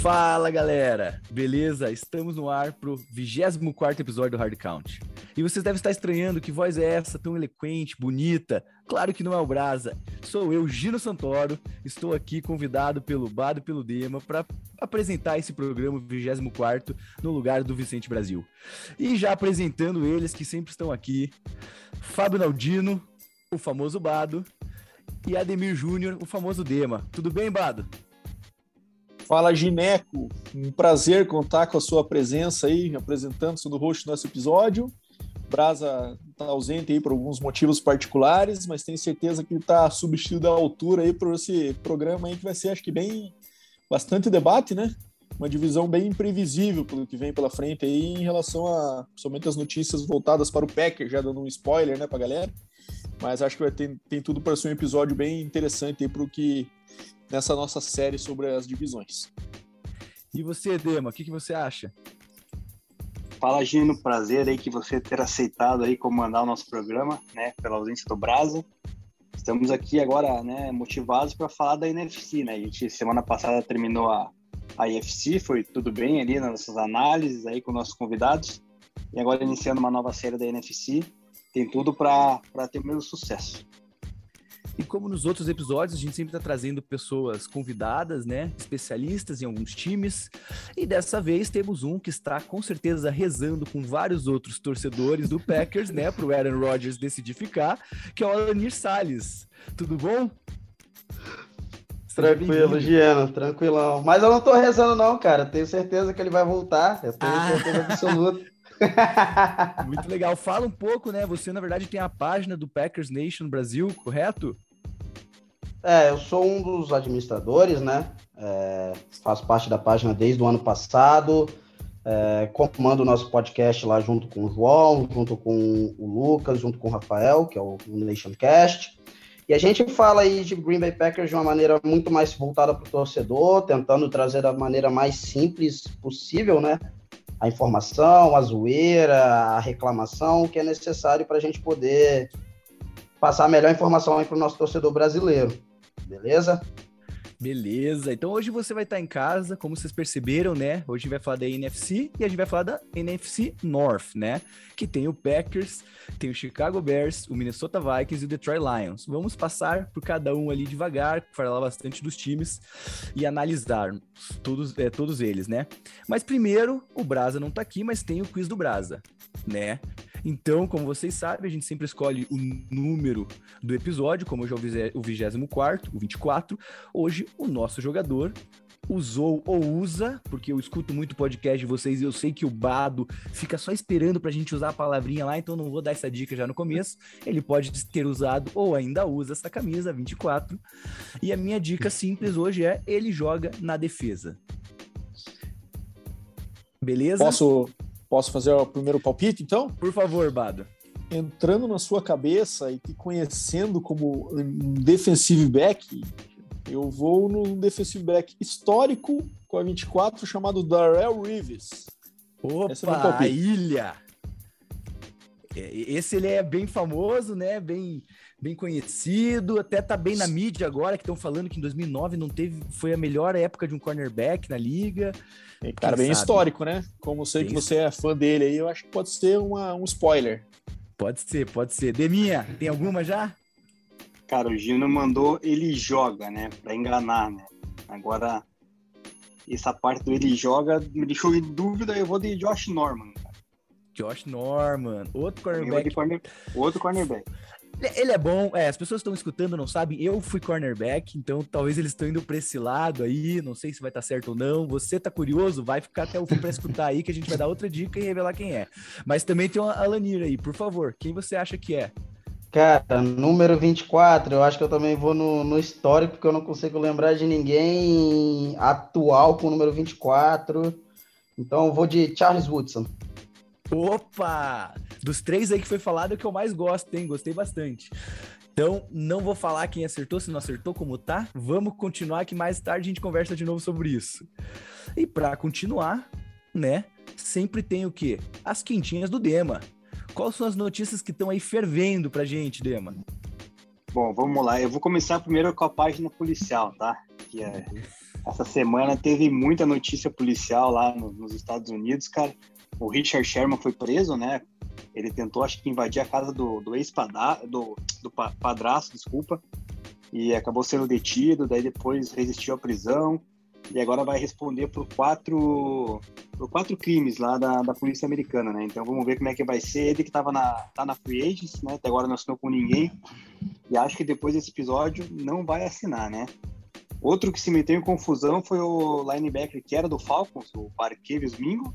Fala galera, beleza? Estamos no ar pro 24 episódio do Hard Count. E vocês devem estar estranhando que voz é essa, tão eloquente, bonita. Claro que não é o Brasa. Sou eu, Gino Santoro. Estou aqui convidado pelo Bado e pelo Dema para apresentar esse programa 24 no lugar do Vicente Brasil. E já apresentando eles que sempre estão aqui: Fábio Naldino, o famoso Bado, e Ademir Júnior, o famoso Dema. Tudo bem, Bado? Fala Gineco, um prazer contar com a sua presença aí, apresentando sendo host nosso episódio. Brasa está ausente aí por alguns motivos particulares, mas tenho certeza que ele está substituído à altura aí por esse programa aí que vai ser, acho que bem, bastante debate, né? Uma divisão bem imprevisível pelo que vem pela frente aí em relação a somente as notícias voltadas para o Packer, já dando um spoiler, né, para galera. Mas acho que vai ter tem tudo para ser um episódio bem interessante aí para o que nessa nossa série sobre as divisões. E você, Dema, o que, que você acha? Fala, Gino, prazer aí que você ter aceitado aí comandar o nosso programa, né, pela ausência do Brasa. Estamos aqui agora, né, motivados para falar da NFC, né? A gente semana passada terminou a a IFC, foi tudo bem ali nas nossas análises aí com nossos convidados. E agora iniciando uma nova série da NFC, tem tudo para ter o mesmo sucesso. E como nos outros episódios, a gente sempre está trazendo pessoas convidadas, né? Especialistas em alguns times. E dessa vez temos um que está com certeza rezando com vários outros torcedores do Packers, né? Para o Aaron Rodgers decidir ficar, que é o Alanir Salles. Tudo bom? Tranquilo, Giano, tranquilão. Mas eu não tô rezando, não, cara. Tenho certeza que ele vai voltar. Eu tenho ah. certeza absoluta. Muito legal. Fala um pouco, né? Você, na verdade, tem a página do Packers Nation Brasil, correto? É, eu sou um dos administradores, né? É, faço parte da página desde o ano passado. É, comando o nosso podcast lá junto com o João, junto com o Lucas, junto com o Rafael, que é o Nationcast. E a gente fala aí de Green Bay Packers de uma maneira muito mais voltada para o torcedor, tentando trazer da maneira mais simples possível, né? A informação, a zoeira, a reclamação que é necessário para a gente poder passar a melhor informação para o nosso torcedor brasileiro beleza? Beleza, então hoje você vai estar em casa, como vocês perceberam, né? Hoje a gente vai falar da NFC e a gente vai falar da NFC North, né? Que tem o Packers, tem o Chicago Bears, o Minnesota Vikings e o Detroit Lions. Vamos passar por cada um ali devagar, falar bastante dos times e analisar todos, é, todos eles, né? Mas primeiro, o Brasa não tá aqui, mas tem o quiz do Brasa, né? Então, como vocês sabem, a gente sempre escolhe o número do episódio, como hoje é o 24, o 24. Hoje, o nosso jogador usou ou usa, porque eu escuto muito podcast de vocês e eu sei que o Bado fica só esperando pra gente usar a palavrinha lá, então não vou dar essa dica já no começo. Ele pode ter usado ou ainda usa essa camisa 24. E a minha dica simples hoje é: ele joga na defesa. Beleza? Posso Posso fazer o primeiro palpite, então? Por favor, Bado. Entrando na sua cabeça e te conhecendo como um defensive back, eu vou no defensive back histórico com a 24 chamado Darrell Reeves. Opa, é a ilha! É, esse ele é bem famoso, né? Bem, bem conhecido, até tá bem na mídia agora, que estão falando que em 2009 não teve, foi a melhor época de um cornerback na liga. É, cara, bem sabe? histórico, né? Como sei bem que você é fã dele aí, eu acho que pode ser uma, um spoiler. Pode ser, pode ser. Deminha, tem alguma já? Cara, o Gino mandou ele joga, né? Pra enganar, né? Agora, essa parte do ele joga me deixou em dúvida, eu vou de Josh Norman. Cara. Josh Norman, outro cornerback. Corner, outro cornerback. Ele é bom, é, as pessoas estão escutando, não sabem, eu fui cornerback, então talvez eles estão indo para esse lado aí, não sei se vai estar tá certo ou não. Você tá curioso? Vai ficar até o fim para escutar aí, que a gente vai dar outra dica e revelar quem é. Mas também tem uma Alanir aí, por favor, quem você acha que é? Cara, número 24, eu acho que eu também vou no, no histórico, porque eu não consigo lembrar de ninguém atual com o número 24. Então eu vou de Charles Woodson. Opa! Dos três aí que foi falado, é o que eu mais gosto, hein? Gostei bastante. Então, não vou falar quem acertou, se não acertou, como tá. Vamos continuar que mais tarde a gente conversa de novo sobre isso. E para continuar, né? Sempre tem o quê? As quentinhas do Dema. Quais são as notícias que estão aí fervendo pra gente, Dema? Bom, vamos lá. Eu vou começar primeiro com a página policial, tá? Que é essa semana teve muita notícia policial lá no, nos Estados Unidos, cara. O Richard Sherman foi preso, né? Ele tentou, acho que, invadir a casa do, do ex-padrasto, do, do padrasto, desculpa, e acabou sendo detido, daí depois resistiu à prisão, e agora vai responder por quatro, por quatro crimes lá da, da polícia americana, né? Então vamos ver como é que vai ser. Ele que estava na, tá na Free Agents, né? Até agora não assinou com ninguém, e acho que depois desse episódio não vai assinar, né? Outro que se meteu em confusão foi o linebacker que era do Falcons, o Barkevius Mingo,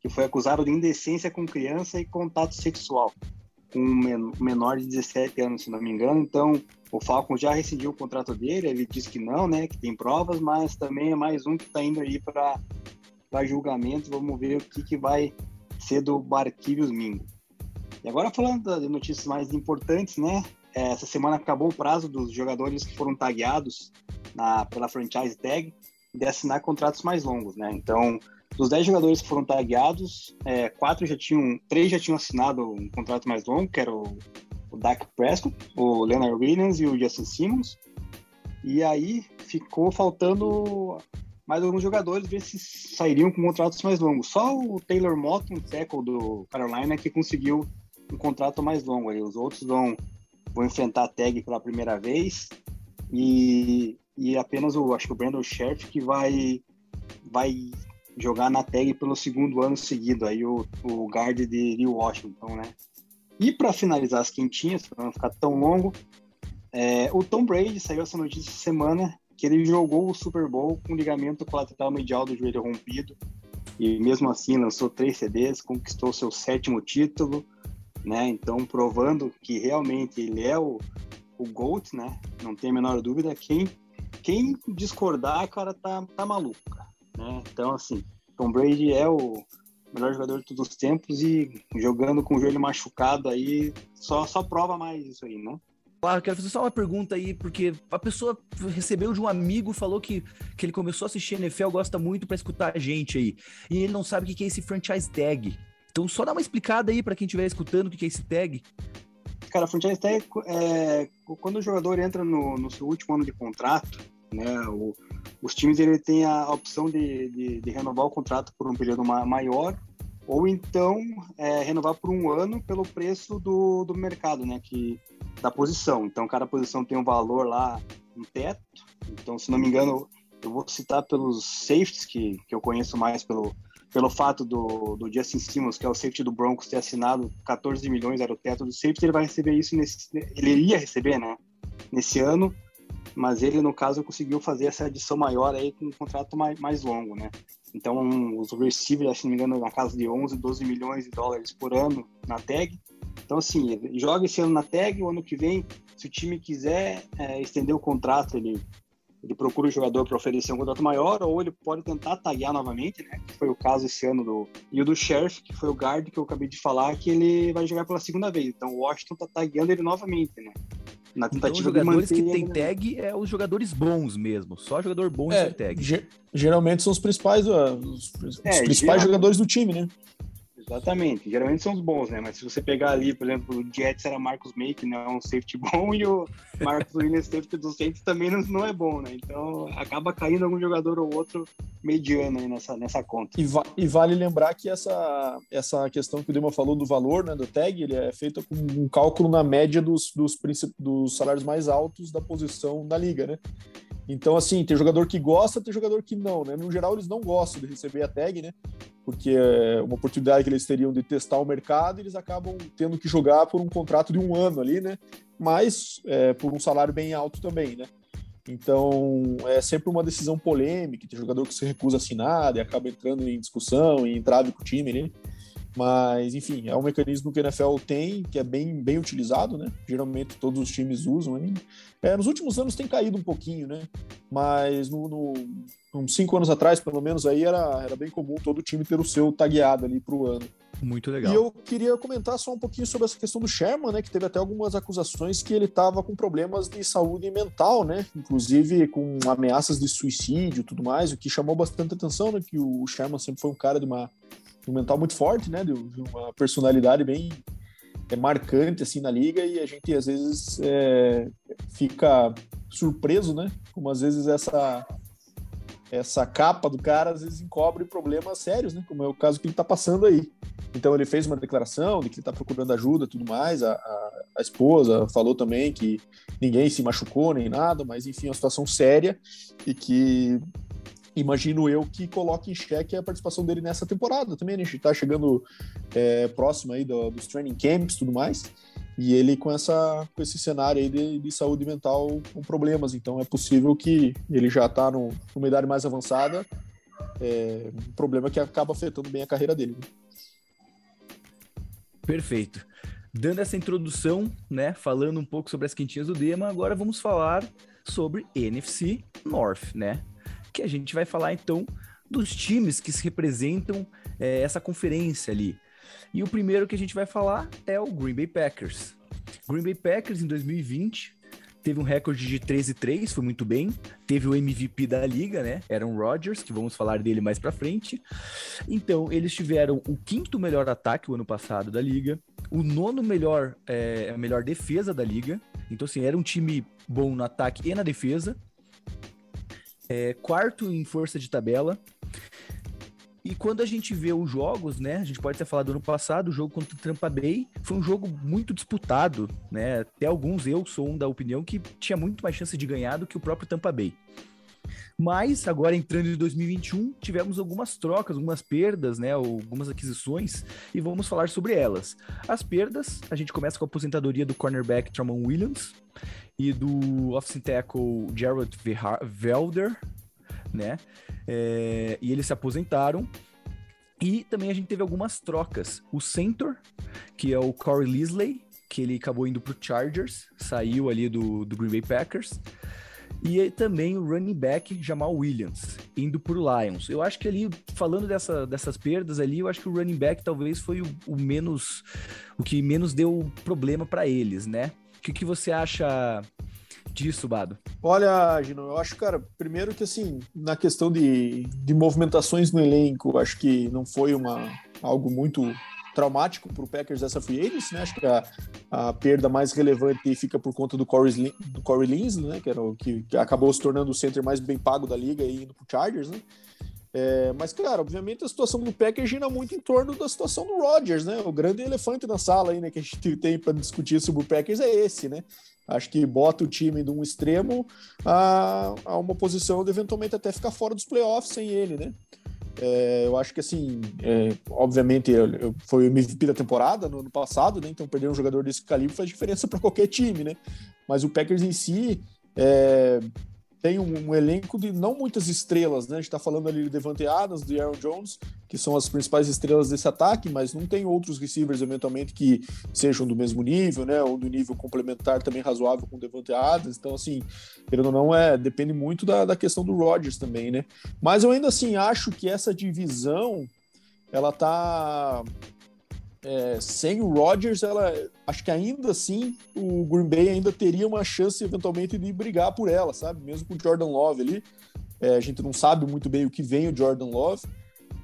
que foi acusado de indecência com criança e contato sexual com um menor de 17 anos, se não me engano. Então, o Falcons já rescindiu o contrato dele, ele disse que não, né, que tem provas, mas também é mais um que está indo aí para julgamento. Vamos ver o que, que vai ser do Barquírios Mingo. E agora falando de notícias mais importantes, né? É, essa semana acabou o prazo dos jogadores que foram tagueados na, pela franchise tag de assinar contratos mais longos, né? Então, dos 10 jogadores que foram tagueados, é, quatro já tinham, três já tinham assinado um contrato mais longo, que era o, o Dak Prescott, o Leonard Williams e o Justin Simmons. E aí ficou faltando mais alguns jogadores ver se sairiam com contratos mais longos. Só o Taylor Mott, um tackle do Carolina, que conseguiu um contrato mais longo. Aí os outros vão, vão enfrentar a tag pela primeira vez e, e apenas o acho que o Brandon Sheriff que vai vai jogar na tag pelo segundo ano seguido, aí o, o guard de, de Washington, né? E para finalizar as quentinhas, para não ficar tão longo, é, o Tom Brady saiu essa notícia semana que ele jogou o Super Bowl com ligamento colateral medial do joelho rompido e mesmo assim lançou três CDs, conquistou seu sétimo título, né? Então provando que realmente ele é o, o GOAT, né? Não tem a menor dúvida. Quem quem discordar, cara, tá, tá maluco. Né? Então, assim, Tom Brady é o melhor jogador de todos os tempos e jogando com o joelho machucado aí, só, só prova mais isso aí, né? Claro, quero fazer só uma pergunta aí, porque a pessoa recebeu de um amigo, falou que, que ele começou a assistir NFL, gosta muito para escutar a gente aí. E ele não sabe o que é esse franchise tag. Então, só dá uma explicada aí para quem estiver escutando o que é esse tag. Cara, franchise tag é quando o jogador entra no, no seu último ano de contrato, né? O, os times ele tem a opção de, de, de, renovar o contrato por um período maior ou então é, renovar por um ano pelo preço do, do mercado, né? Que, da posição. Então, cada posição tem um valor lá, um teto. Então, se não me engano, eu vou citar pelos safeties, que, que eu conheço mais pelo, pelo fato do, do Justin Simmons, que é o safety do Broncos, ter assinado 14 milhões, era o teto do safety, ele vai receber isso nesse. Ele iria receber, né? Nesse ano mas ele, no caso, conseguiu fazer essa adição maior aí com um contrato mais, mais longo, né? Então, os receivers, se não me engano, na casa de 11, 12 milhões de dólares por ano na tag. Então, assim, joga esse ano na tag, o ano que vem, se o time quiser é, estender o contrato, ele, ele procura o jogador para oferecer um contrato maior, ou ele pode tentar taguear novamente, né? Que foi o caso esse ano do. E o do Sheriff, que foi o guard que eu acabei de falar, que ele vai jogar pela segunda vez. Então, o Washington tá tagueando ele novamente, né? Na então, tentativa então, os jogadores que tem tag é os jogadores bons mesmo. Só jogador bom é, tem tag. Geralmente são os principais, uh, os, os é, principais jogadores do time, né? Exatamente. Geralmente são os bons, né? Mas se você pegar ali, por exemplo, o Jets era Marcos Make, né? Um safety bom, e o Marcos Williams safety dos Saints também não, não é bom, né? Então acaba caindo algum jogador ou outro mediano aí nessa, nessa conta. E, va e vale lembrar que essa, essa questão que o Dema falou do valor, né, do tag, ele é feito com um cálculo na média dos, dos, dos salários mais altos da posição da liga, né? Então, assim, tem jogador que gosta, tem jogador que não, né? No geral, eles não gostam de receber a tag, né? Porque é uma oportunidade que eles teriam de testar o mercado eles acabam tendo que jogar por um contrato de um ano ali, né? Mas é, por um salário bem alto também, né? Então, é sempre uma decisão polêmica, tem jogador que se recusa a assinar e acaba entrando em discussão e entrave com o time, né? Mas, enfim, é um mecanismo que a NFL tem, que é bem, bem utilizado, né? Geralmente todos os times usam ainda. É, nos últimos anos tem caído um pouquinho, né? Mas no, no, uns cinco anos atrás, pelo menos, aí era, era bem comum todo time ter o seu tagueado ali para o ano. Muito legal. E eu queria comentar só um pouquinho sobre essa questão do Sherman, né? Que teve até algumas acusações que ele estava com problemas de saúde mental, né? Inclusive com ameaças de suicídio e tudo mais, o que chamou bastante atenção, né? Que o Sherman sempre foi um cara de uma um mental muito forte, né? De, uma personalidade bem é, marcante assim na liga e a gente às vezes é, fica surpreso, né? Como às vezes essa essa capa do cara às vezes encobre problemas sérios, né? Como é o caso que ele está passando aí. Então ele fez uma declaração de que ele está procurando ajuda, tudo mais. A, a, a, esposa falou também que ninguém se machucou nem nada, mas enfim, é uma situação séria e que imagino eu que coloque em xeque a participação dele nessa temporada também. Né? A gente está chegando é, próximo aí do, dos training camps, tudo mais. E ele com, essa, com esse cenário aí de, de saúde mental com problemas. Então é possível que ele já está numa idade mais avançada. É, um problema que acaba afetando bem a carreira dele. Né? Perfeito. Dando essa introdução, né, falando um pouco sobre as quentinhas do Dema, agora vamos falar sobre NFC North, né? Que a gente vai falar então dos times que se representam é, essa conferência ali. E o primeiro que a gente vai falar é o Green Bay Packers. Green Bay Packers em 2020 teve um recorde de 13 e 3, foi muito bem. Teve o MVP da liga, né? Aaron Rodgers, que vamos falar dele mais para frente. Então, eles tiveram o quinto melhor ataque o ano passado da liga, o nono melhor, é, a melhor defesa da liga. Então, assim, era um time bom no ataque e na defesa. É, quarto em força de tabela, e quando a gente vê os jogos, né? A gente pode ter falado do ano passado, o jogo contra o Tampa Bay foi um jogo muito disputado, né? Até alguns eu sou um da opinião que tinha muito mais chance de ganhar do que o próprio Tampa Bay. Mas agora entrando em 2021, tivemos algumas trocas, algumas perdas, né, algumas aquisições e vamos falar sobre elas. As perdas, a gente começa com a aposentadoria do cornerback Tramon Williams e do offensive tackle Jared Velder, né? É, e eles se aposentaram. E também a gente teve algumas trocas. O center, que é o Corey Lisley, que ele acabou indo pro Chargers, saiu ali do, do Green Bay Packers. E também o running back Jamal Williams, indo pro Lions. Eu acho que ali, falando dessa, dessas perdas ali, eu acho que o running back talvez foi o, o menos. o que menos deu problema para eles, né? O que, que você acha disso, Bado? Olha, Gino, eu acho, cara, primeiro que assim, na questão de, de movimentações no elenco, acho que não foi uma, algo muito traumático para o Packers essa free agency, né? Acho que a, a, perda mais relevante fica por conta do Corey, do Corey Linsley, né? Que, era o, que, que acabou se tornando o center mais bem pago da liga e indo para Chargers, né? É, mas, claro, obviamente a situação do Packers gira muito em torno da situação do Rodgers, né? O grande elefante na sala aí, né, que a gente tem para discutir sobre o Packers é esse, né? Acho que bota o time de um extremo a, a uma posição de eventualmente até ficar fora dos playoffs sem ele, né? É, eu acho que assim, é, obviamente eu, eu, foi o MVP da temporada no ano passado, né? Então perder um jogador desse calibre faz diferença para qualquer time, né? Mas o Packers em si é, tem um, um, elenco de não muitas estrelas, né? A gente está falando ali de Devante Adams, de Aaron Jones, que são as principais estrelas desse ataque, mas não tem outros receivers eventualmente que sejam do mesmo nível, né? Ou do nível complementar também razoável com o Devante Adams. Então, assim, ele não é, depende muito da, da questão do Rodgers também, né? Mas eu ainda assim acho que essa divisão ela tá é, sem o Rodgers, ela acho que ainda assim o Green Bay ainda teria uma chance eventualmente de brigar por ela, sabe? Mesmo com o Jordan Love ali. É, a gente não sabe muito bem o que vem o Jordan Love,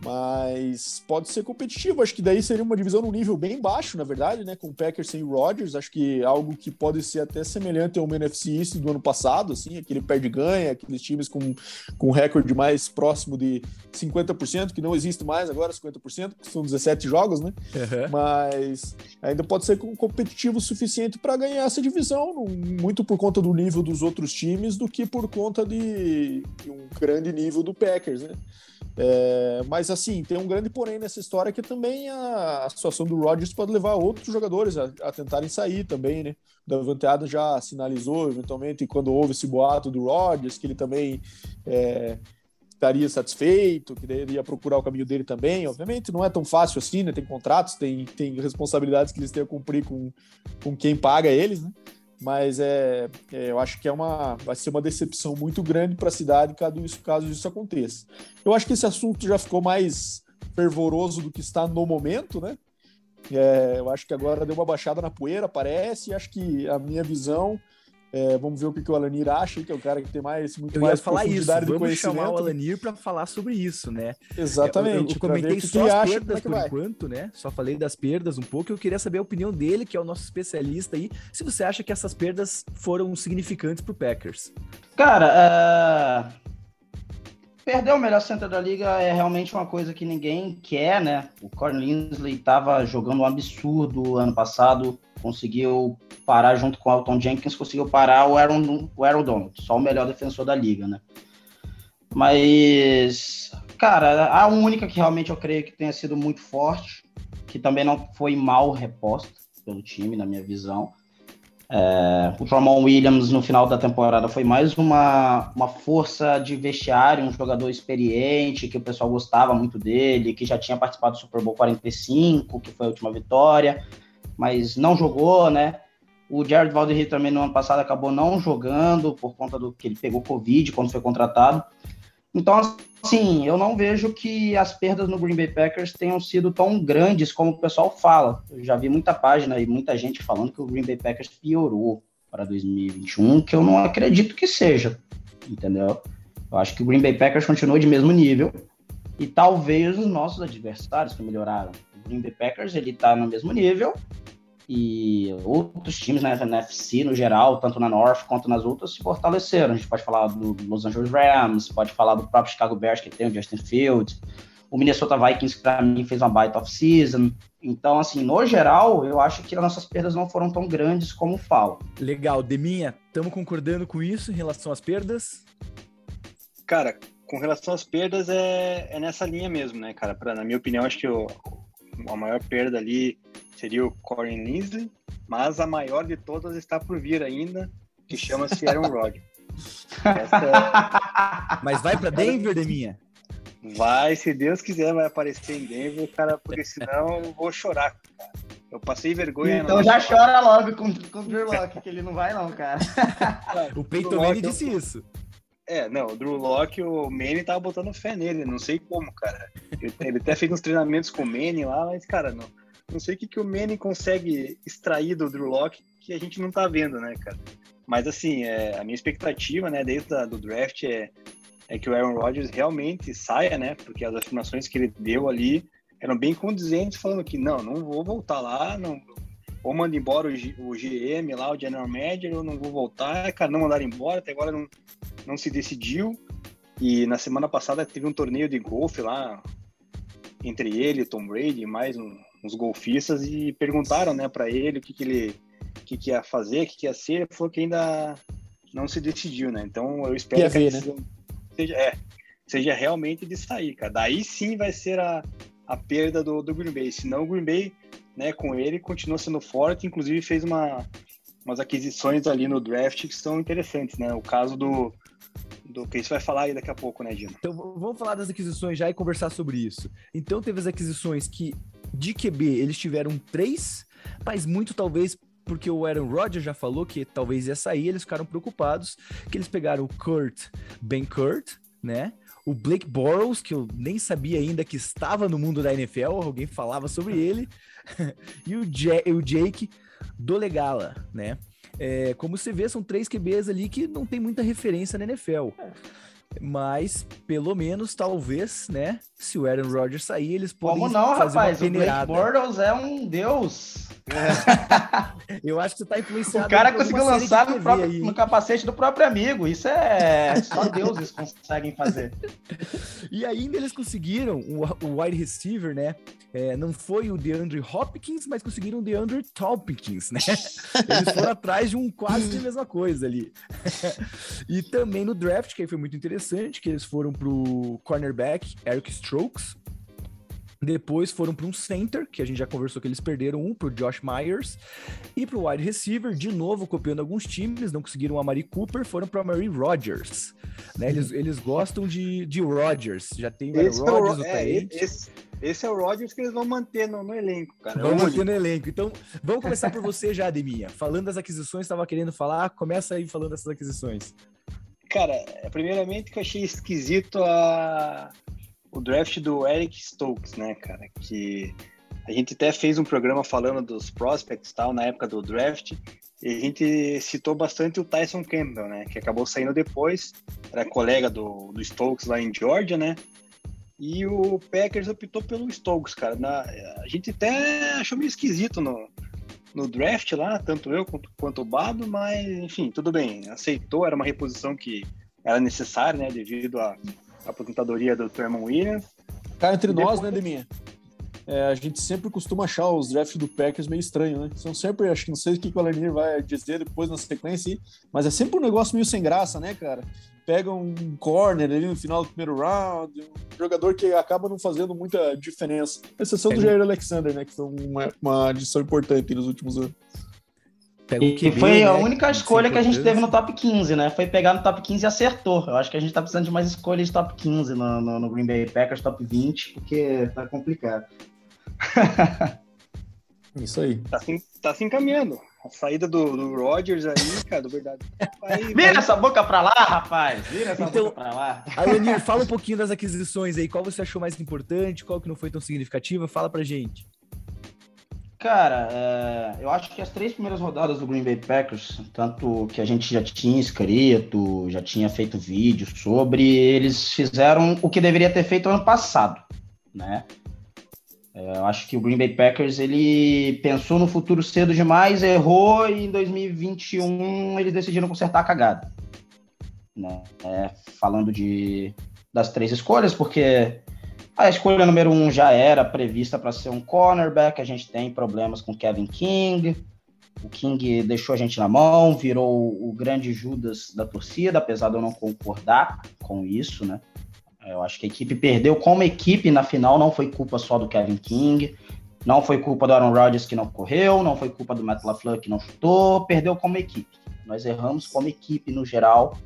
mas pode ser competitivo. Acho que daí seria uma divisão num nível bem baixo, na verdade, né? Com o Packers sem o Rodgers. Acho que algo que pode ser até semelhante ao NFC East do ano passado, assim, aquele perde-ganha, aqueles times com, com recorde mais próximo de 50%, que não existe mais agora, 50%, que são 17 jogos, né? Uhum. Mas ainda pode ser competitivo o suficiente para ganhar essa divisão, muito por conta do nível dos outros times do que por conta de, de um grande nível do Packers, né? É, mas assim, tem um grande porém nessa história que também a, a situação do Rodgers pode levar outros jogadores a, a tentarem sair também, né? O Davante Adams já sinalizou, eventualmente, quando houve esse boato do Rodgers, que ele também é, estaria satisfeito, que iria procurar o caminho dele também. Obviamente, não é tão fácil assim, né? Tem contratos, tem, tem responsabilidades que eles têm a cumprir com, com quem paga eles, né? Mas é, é, eu acho que é uma, vai ser uma decepção muito grande para a cidade caso isso, caso isso aconteça. Eu acho que esse assunto já ficou mais fervoroso do que está no momento, né? É, eu acho que agora deu uma baixada na poeira, parece, e acho que a minha visão é, vamos ver o que, que o Alanir acha, que é o cara que tem mais muito eu mais falar isso. Vamos chamar o Alanir para falar sobre isso, né? Exatamente. Eu, eu comentei só as acha, perdas por vai. enquanto, né? Só falei das perdas um pouco. Eu queria saber a opinião dele, que é o nosso especialista aí. Se você acha que essas perdas foram significantes para o Packers? Cara, uh... perder o melhor center da liga é realmente uma coisa que ninguém quer, né? O Corn Linsley estava jogando um absurdo ano passado, conseguiu parar junto com o Alton Jenkins, conseguiu parar o Aaron, o Aaron Donald, só o melhor defensor da liga, né? Mas, cara, a única que realmente eu creio que tenha sido muito forte, que também não foi mal reposta pelo time, na minha visão, é, o Ramon Williams no final da temporada foi mais uma, uma força de vestiário, um jogador experiente, que o pessoal gostava muito dele, que já tinha participado do Super Bowl 45, que foi a última vitória, mas não jogou, né? O Jared Valderree também no ano passado acabou não jogando por conta do que ele pegou Covid quando foi contratado. Então, assim, eu não vejo que as perdas no Green Bay Packers tenham sido tão grandes como o pessoal fala. Eu já vi muita página e muita gente falando que o Green Bay Packers piorou para 2021, que eu não acredito que seja, entendeu? Eu acho que o Green Bay Packers continuou de mesmo nível e talvez os nossos adversários que melhoraram. O Green Bay Packers ele está no mesmo nível e outros times né, na NFC no geral, tanto na North quanto nas outras, se fortaleceram. A gente pode falar do Los Angeles Rams, pode falar do próprio Chicago Bears, que tem o Justin Fields, o Minnesota Vikings, que para mim fez uma baita off-season. Então, assim, no geral, eu acho que as nossas perdas não foram tão grandes como falam. Legal, Deminha, estamos concordando com isso em relação às perdas? Cara, com relação às perdas, é, é nessa linha mesmo, né, cara? Pra, na minha opinião, acho que o, a maior perda ali seria o Corey Linsley, mas a maior de todas está por vir ainda, que chama-se Aaron Rodgers. É... Mas vai para Denver, Deminha? Vai, se Deus quiser, vai aparecer em Denver, cara, porque senão eu vou chorar, cara. Eu passei vergonha. Então já chora logo com, com o Drew Locke, que ele não vai não, cara. o Peyton Manning disse isso. É, não, o Drew Locke, o Manny tava botando fé nele, não sei como, cara. Ele até fez uns treinamentos com o Manny lá, mas, cara, não, não sei o que, que o Manny consegue extrair do Drew Locke que a gente não tá vendo, né, cara? Mas, assim, é, a minha expectativa, né, desde o do draft é, é que o Aaron Rodgers realmente saia, né? Porque as afirmações que ele deu ali eram bem condizentes, falando que não, não vou voltar lá, não, ou manda embora o, G, o GM lá, o General Manager, eu não vou voltar, cara, não mandaram embora, até agora não, não se decidiu. E na semana passada teve um torneio de golfe lá entre ele, Tom Brady e mais um, uns golfistas e perguntaram, né, para ele o que, que ele que, que ia fazer, o que, que ia ser. Ele falou que ainda não se decidiu, né? Então eu espero que ver, né? seja, é, seja realmente de sair, cara. Daí sim vai ser a, a perda do, do Green Bay. Senão o Green Bay, né, com ele, continua sendo forte, inclusive fez uma, umas aquisições ali no draft que são interessantes, né? O caso do, do que isso vai falar aí daqui a pouco, né, Dino? Então vamos falar das aquisições já e conversar sobre isso. Então teve as aquisições que de QB eles tiveram três, mas muito talvez porque o Aaron Rodgers já falou que talvez ia sair, eles ficaram preocupados que eles pegaram o Kurt, Ben Kurt, né? O Blake Bortles, que eu nem sabia ainda que estava no mundo da NFL, alguém falava sobre ele, e o, o Jake Dolegala, né? É, como você vê, são três QBs ali que não tem muita referência na NFL. Mas, pelo menos, talvez, né? Se o Aaron Rodgers sair, eles podem Como não, fazer rapaz? uma O Blake. Bortles é um deus. Eu acho que você tá influenciado. O cara conseguiu de lançar no, próprio- no capacete do próprio amigo. Isso é só deuses conseguem fazer. E ainda eles conseguiram o, o wide receiver, né? É, não foi o DeAndre Hopkins, mas conseguiram o DeAndre Tompkins, né? Eles foram atrás de um quase a mesma coisa ali. e também no draft, que aí foi muito interessante, que eles foram pro cornerback Eric Strokes. Depois foram para um center, que a gente já conversou que eles perderam um pro Josh Myers. E pro wide receiver, de novo, copiando alguns times, não conseguiram a Mari Cooper, foram para Mary Rodgers. Né? Eles, eles gostam de, de Rodgers. Já tem o Esse é, o, Rodgers, o é, esse, esse é o Rodgers que eles vão manter no, no elenco, cara. É o Vamos único. manter no elenco. Então, vamos começar por você já, Ademinha. Falando das aquisições, estava querendo falar, começa aí falando dessas aquisições. Cara, primeiramente que eu achei esquisito a... o draft do Eric Stokes, né, cara? Que a gente até fez um programa falando dos prospects tal, na época do draft, e a gente citou bastante o Tyson Campbell, né? Que acabou saindo depois, era colega do, do Stokes lá em Georgia, né? E o Packers optou pelo Stokes, cara. Na, a gente até achou meio esquisito no, no draft lá, tanto eu quanto, quanto o Bado, mas enfim, tudo bem, aceitou, era uma reposição que era necessária, né, devido a aposentadoria do Tremon Williams. Cara, entre nós, né, Deminha? É, a gente sempre costuma achar os drafts do Packers meio estranho, né? São sempre, acho que não sei o que o Alanir vai dizer depois na sequência, mas é sempre um negócio meio sem graça, né, cara? Pega um corner ali no final do primeiro round, um jogador que acaba não fazendo muita diferença. exceção do Jair Alexander, né? Que foi uma, uma adição importante nos últimos anos. e foi a né, única escolha que a gente teve no top 15, né? Foi pegar no top 15 e acertou. Eu acho que a gente tá precisando de mais escolhas de top 15 no, no, no Green Bay Packers, top 20, porque tá complicado. Isso aí. Tá se, tá se encaminhando. A saída do, do Rodgers aí, cara, verdade. Vai, Vira vai... essa boca pra lá, rapaz! Vira essa então, boca pra lá. Alanir, fala um pouquinho das aquisições aí. Qual você achou mais importante? Qual que não foi tão significativa? Fala pra gente. Cara, é, eu acho que as três primeiras rodadas do Green Bay Packers, tanto que a gente já tinha escrito, já tinha feito vídeo sobre, eles fizeram o que deveria ter feito ano passado, né? É, eu acho que o Green Bay Packers ele pensou no futuro cedo demais, errou e em 2021 eles decidiram consertar a cagada. Né? É, falando de, das três escolhas, porque a escolha número um já era prevista para ser um cornerback, a gente tem problemas com Kevin King, o King deixou a gente na mão, virou o grande Judas da torcida, apesar de eu não concordar com isso, né? Eu acho que a equipe perdeu como equipe na final, não foi culpa só do Kevin King, não foi culpa do Aaron Rodgers que não correu, não foi culpa do Matt LaFleur que não chutou, perdeu como equipe. Nós erramos como equipe no geral.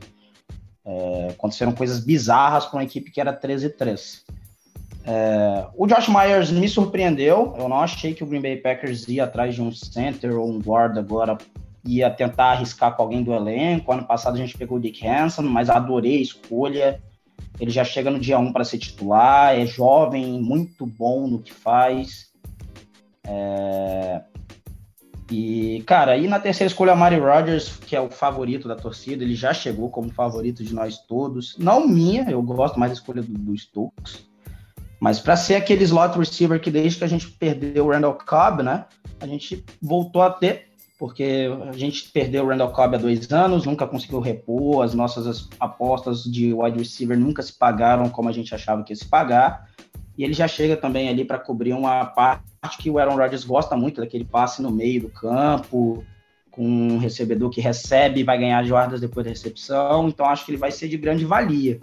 É, aconteceram coisas bizarras com uma equipe que era 13-3. É, o Josh Myers me surpreendeu. Eu não achei que o Green Bay Packers ia atrás de um center ou um guard agora ia tentar arriscar com alguém do elenco. Ano passado a gente pegou o Dick Hansen, mas adorei a escolha. Ele já chega no dia 1 para ser titular, é jovem, muito bom no que faz. É... E, cara, aí na terceira escolha, Mari Rodgers, que é o favorito da torcida, ele já chegou como favorito de nós todos. Não minha, eu gosto mais da escolha do, do Stokes. Mas para ser aquele slot receiver que desde que a gente perdeu o Randall Cobb, né? A gente voltou a ter porque a gente perdeu o Randall Cobb há dois anos, nunca conseguiu repor, as nossas apostas de wide receiver nunca se pagaram como a gente achava que ia se pagar, e ele já chega também ali para cobrir uma parte que o Aaron Rodgers gosta muito, daquele passe no meio do campo, com um recebedor que recebe e vai ganhar jardas depois da recepção, então acho que ele vai ser de grande valia.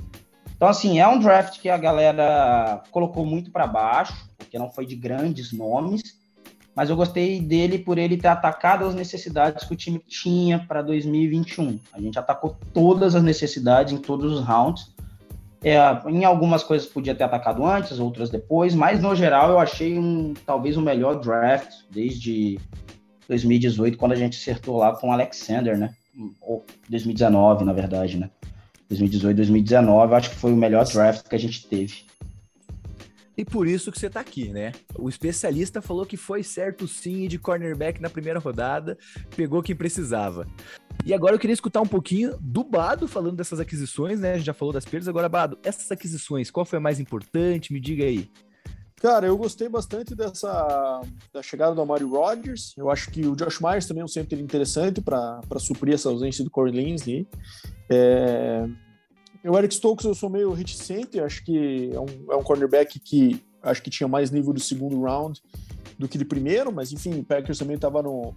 Então, assim, é um draft que a galera colocou muito para baixo, porque não foi de grandes nomes, mas eu gostei dele por ele ter atacado as necessidades que o time tinha para 2021. A gente atacou todas as necessidades em todos os rounds. É, em algumas coisas podia ter atacado antes, outras depois, mas no geral eu achei um talvez o melhor draft desde 2018, quando a gente acertou lá com o Alexander, né? Ou 2019, na verdade, né? 2018, 2019, acho que foi o melhor draft que a gente teve. E por isso que você tá aqui, né? O especialista falou que foi certo sim de cornerback na primeira rodada, pegou quem precisava. E agora eu queria escutar um pouquinho do Bado falando dessas aquisições, né? A gente já falou das perdas, agora, Bado, essas aquisições, qual foi a mais importante? Me diga aí. Cara, eu gostei bastante dessa da chegada do Amari Rodgers. Eu acho que o Josh Myers também é um center interessante para suprir essa ausência do Corey Linsley. É, o Eric Stokes eu sou meio reticente, acho que é um, é um cornerback que acho que tinha mais nível do segundo round do que de primeiro, mas enfim, o Packers também estava no,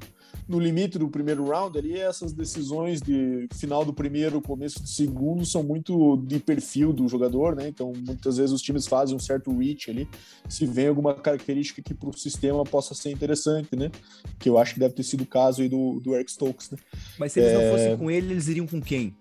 no limite do primeiro round ali, essas decisões de final do primeiro, começo do segundo são muito de perfil do jogador, né? Então, muitas vezes os times fazem um certo reach ali, se vem alguma característica que para o sistema possa ser interessante, né? Que eu acho que deve ter sido o caso aí do, do Eric Stokes, né? Mas se eles é... não fossem com ele, eles iriam com quem?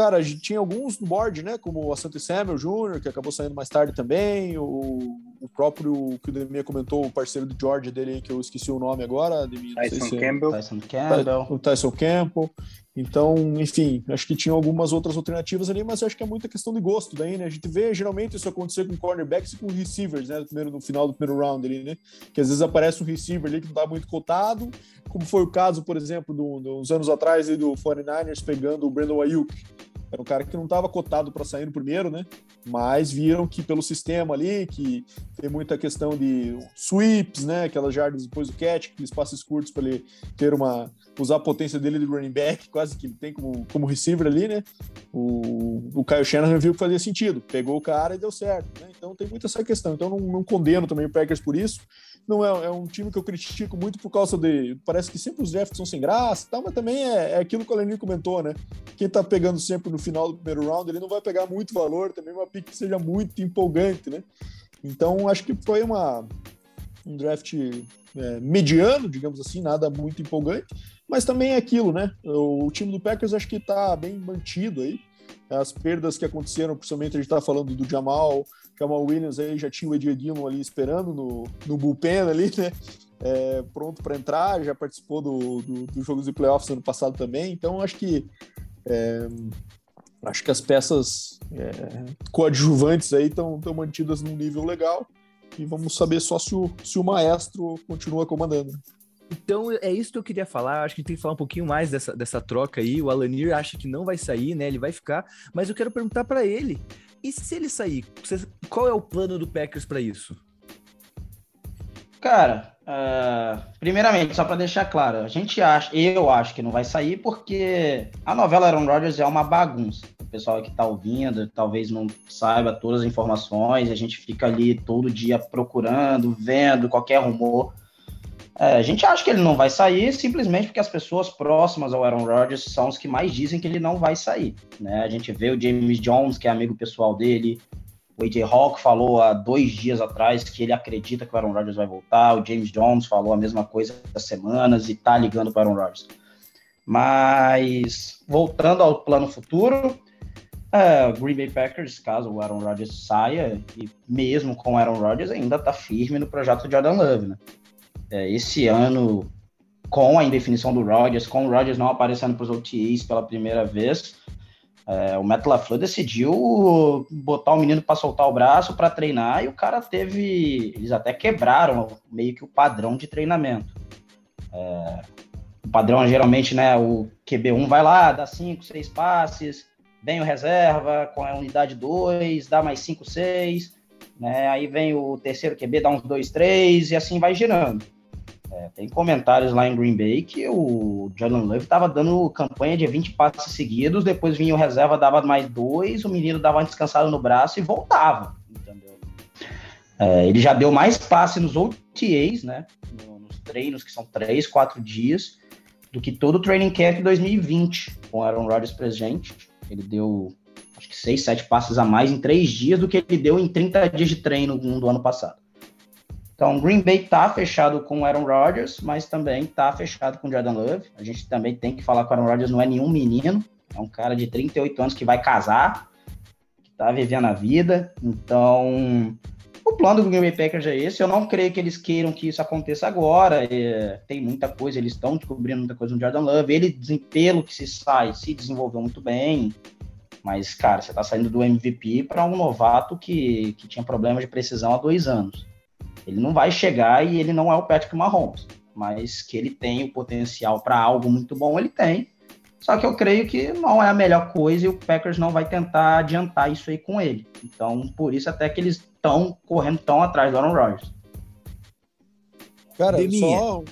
Cara, tinha alguns no board, né? Como o Asante Samuel Jr., que acabou saindo mais tarde também. O, o próprio, que o Demir comentou, o parceiro do George dele, que eu esqueci o nome agora. Demir, Tyson se é Campbell. Tyson Campbell. O Tyson Campbell. Então, enfim, acho que tinha algumas outras alternativas ali, mas acho que é muita questão de gosto daí, né? A gente vê geralmente isso acontecer com cornerbacks e com receivers, né? No, primeiro, no final do primeiro round ali, né? Que às vezes aparece um receiver ali que não tá muito cotado, como foi o caso, por exemplo, do, dos anos atrás do 49ers pegando o Brandon Ayuk Era um cara que não estava cotado para sair no primeiro, né? Mas viram que pelo sistema ali, que tem muita questão de sweeps, né? Aquelas jardas depois do catch, aqueles passes curtos para ele ter uma usar a potência dele de running back, quase que ele tem como, como receiver ali, né? O, o Kyle Shanahan viu que fazia sentido, pegou o cara e deu certo, né? Então tem muita essa questão. Então não, não condeno também o Packers por isso. Não é, é, um time que eu critico muito por causa de. Parece que sempre os drafts são sem graça e tal, mas também é, é aquilo que o Lenir comentou, né? Quem tá pegando sempre no final do primeiro round, ele não vai pegar muito valor, também uma pick que seja muito empolgante, né? Então acho que foi uma, um draft é, mediano, digamos assim, nada muito empolgante, mas também é aquilo, né? O, time do Packers acho que está bem mantido aí. As perdas que aconteceram, principalmente a gente está falando do Jamal, Jamal Williams aí já tinha o Edir ali esperando no, no bullpen ali, né? É, pronto para entrar, já participou do, do, do de playoffs ano passado também, então acho que é, acho que as peças é, coadjuvantes aí estão mantidas num nível legal e vamos saber só se o, se o maestro continua comandando. Então é isso que eu queria falar. Acho que tem que falar um pouquinho mais dessa, dessa troca aí. O Alanir acha que não vai sair, né? Ele vai ficar, mas eu quero perguntar para ele. E se ele sair, qual é o plano do Packers para isso? Cara, uh, primeiramente, só para deixar claro, a gente acha, eu acho que não vai sair porque a novela Aaron Rodgers é uma bagunça. O pessoal que está ouvindo talvez não saiba todas as informações, a gente fica ali todo dia procurando, vendo qualquer rumor. É, a gente acha que ele não vai sair simplesmente porque as pessoas próximas ao Aaron Rodgers são os que mais dizem que ele não vai sair. Né? A gente vê o James Jones, que é amigo pessoal dele, o AJ Hawk falou há dois dias atrás que ele acredita que o Aaron Rodgers vai voltar, o James Jones falou a mesma coisa há semanas e tá ligando para o Aaron Rodgers. Mas, voltando ao plano futuro, é, Green Bay Packers, caso o Aaron Rodgers saia, e mesmo com o Aaron Rodgers, ainda está firme no projeto de Jordan Love, né? É, esse ano, com a indefinição do Rodgers, com o Rodgers não aparecendo para os OTAs pela primeira vez, é, o Matt LaFleur decidiu botar o menino para soltar o braço para treinar e o cara teve. Eles até quebraram meio que o padrão de treinamento. É, o padrão geralmente, né? O QB1 vai lá, dá 5, 6 passes, vem o reserva com a unidade 2, dá mais 5, 6, né? Aí vem o terceiro QB, dá uns 2, 3 e assim vai girando. É, tem comentários lá em Green Bay que o Jordan Love estava dando campanha de 20 passes seguidos, depois vinha o reserva, dava mais dois, o menino dava uma descansada no braço e voltava, entendeu? É, ele já deu mais passe nos OTAs, né? Nos treinos, que são três, quatro dias, do que todo o training camp 2020, com Aaron Rodgers presente. Ele deu acho que seis, sete passes a mais em três dias do que ele deu em 30 dias de treino do ano passado. Então, Green Bay tá fechado com o Aaron Rodgers, mas também tá fechado com o Jordan Love. A gente também tem que falar que o Aaron Rodgers não é nenhum menino, é um cara de 38 anos que vai casar, que tá vivendo a vida. Então, o plano do Green Bay Packers é esse. Eu não creio que eles queiram que isso aconteça agora. É, tem muita coisa, eles estão descobrindo muita coisa no Jordan Love. Ele, pelo que se sai, se desenvolveu muito bem. Mas, cara, você tá saindo do MVP para um novato que, que tinha problema de precisão há dois anos. Ele não vai chegar e ele não é o Patrick Mahomes, mas que ele tem o potencial para algo muito bom, ele tem. Só que eu creio que não é a melhor coisa e o Packers não vai tentar adiantar isso aí com ele. Então, por isso até que eles estão correndo tão atrás do Aaron Rodgers. Cara, só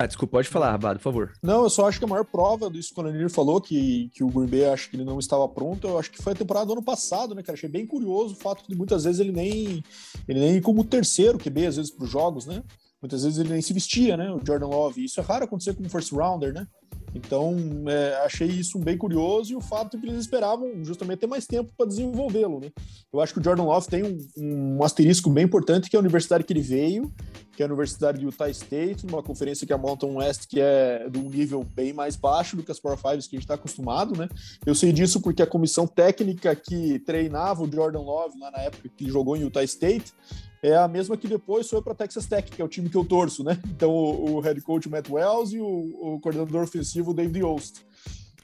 ah, desculpa, pode falar, Rabado, por favor. Não, eu só acho que a maior prova disso, quando Nir falou que, que o Green Bay acho que ele não estava pronto, eu acho que foi a temporada do ano passado, né, cara? Achei bem curioso o fato de muitas vezes ele nem, ele nem como terceiro QB, às vezes, para os jogos, né? Muitas vezes ele nem se vestia, né? O Jordan Love. Isso é raro acontecer com um first rounder, né? Então, é, achei isso bem curioso e o fato de que eles esperavam justamente ter mais tempo para desenvolvê-lo, né? Eu acho que o Jordan Love tem um, um, asterisco bem importante, que é a universidade que ele veio, que é a Universidade de Utah State, uma conferência que é a Mountain West, que é de um nível bem mais baixo do que as Power Fives que a gente está acostumado, né? Eu sei disso porque a comissão técnica que treinava o Jordan Love lá na época que jogou em Utah State é a mesma que depois foi para Texas Tech, que é o time que eu torço, né? Então, o, o head coach Matt Wells e o, o coordenador ofensivo David Ost.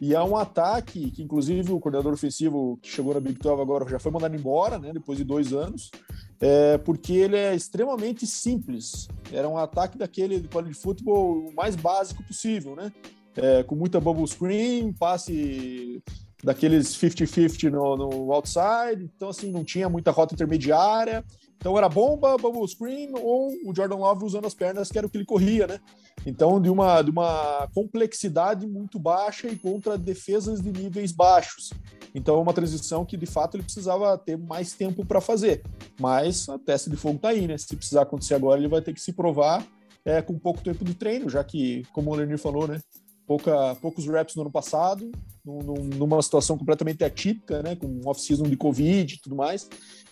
E há um ataque que, inclusive, o coordenador ofensivo que chegou na Big 12 agora já foi mandado embora, né? Depois de dois anos, é, porque ele é extremamente simples. Era um ataque daquele college futebol mais básico possível, né? É, com muita bubble screen, passe daqueles 50-50 no, no outside, então assim, não tinha muita rota intermediária. Então era bomba, bubble screen ou o Jordan Love usando as pernas, que era o que ele corria, né? Então, de uma, de uma complexidade muito baixa e contra defesas de níveis baixos. Então, é uma transição que de fato ele precisava ter mais tempo para fazer. Mas a testa de fogo está aí, né? Se precisar acontecer agora, ele vai ter que se provar é, com pouco tempo de treino, já que, como o Lenir falou, né? Pouca, poucos reps no ano passado, numa situação completamente atípica, né, com off-season de Covid e tudo mais,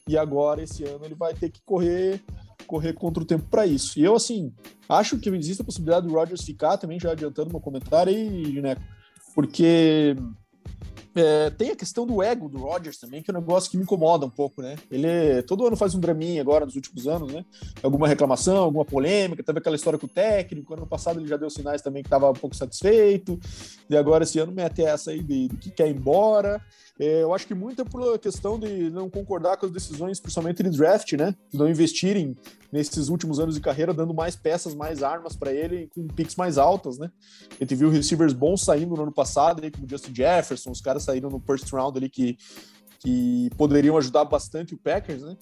e agora esse ano ele vai ter que correr correr contra o tempo para isso. E eu, assim, acho que existe a possibilidade do Rodgers ficar também, já adiantando meu comentário aí, Gineco, porque é, tem a questão do ego do Rodgers também, que é um negócio que me incomoda um pouco, né? Ele todo ano faz um draminha agora nos últimos anos, né? Alguma reclamação, alguma polêmica, teve aquela história com o técnico. Ano passado ele já deu sinais também que estava um pouco satisfeito, e agora esse ano mete essa aí de, de que quer ir embora. É, eu acho que muito é por questão de não concordar com as decisões, principalmente de draft, né? De não investirem nesses últimos anos de carreira, dando mais peças, mais armas para ele, com picks mais altas, né? A gente viu receivers bons saindo no ano passado, aí, como Justin Jefferson, os caras saíram no first round ali que, que poderiam ajudar bastante o Packers, né?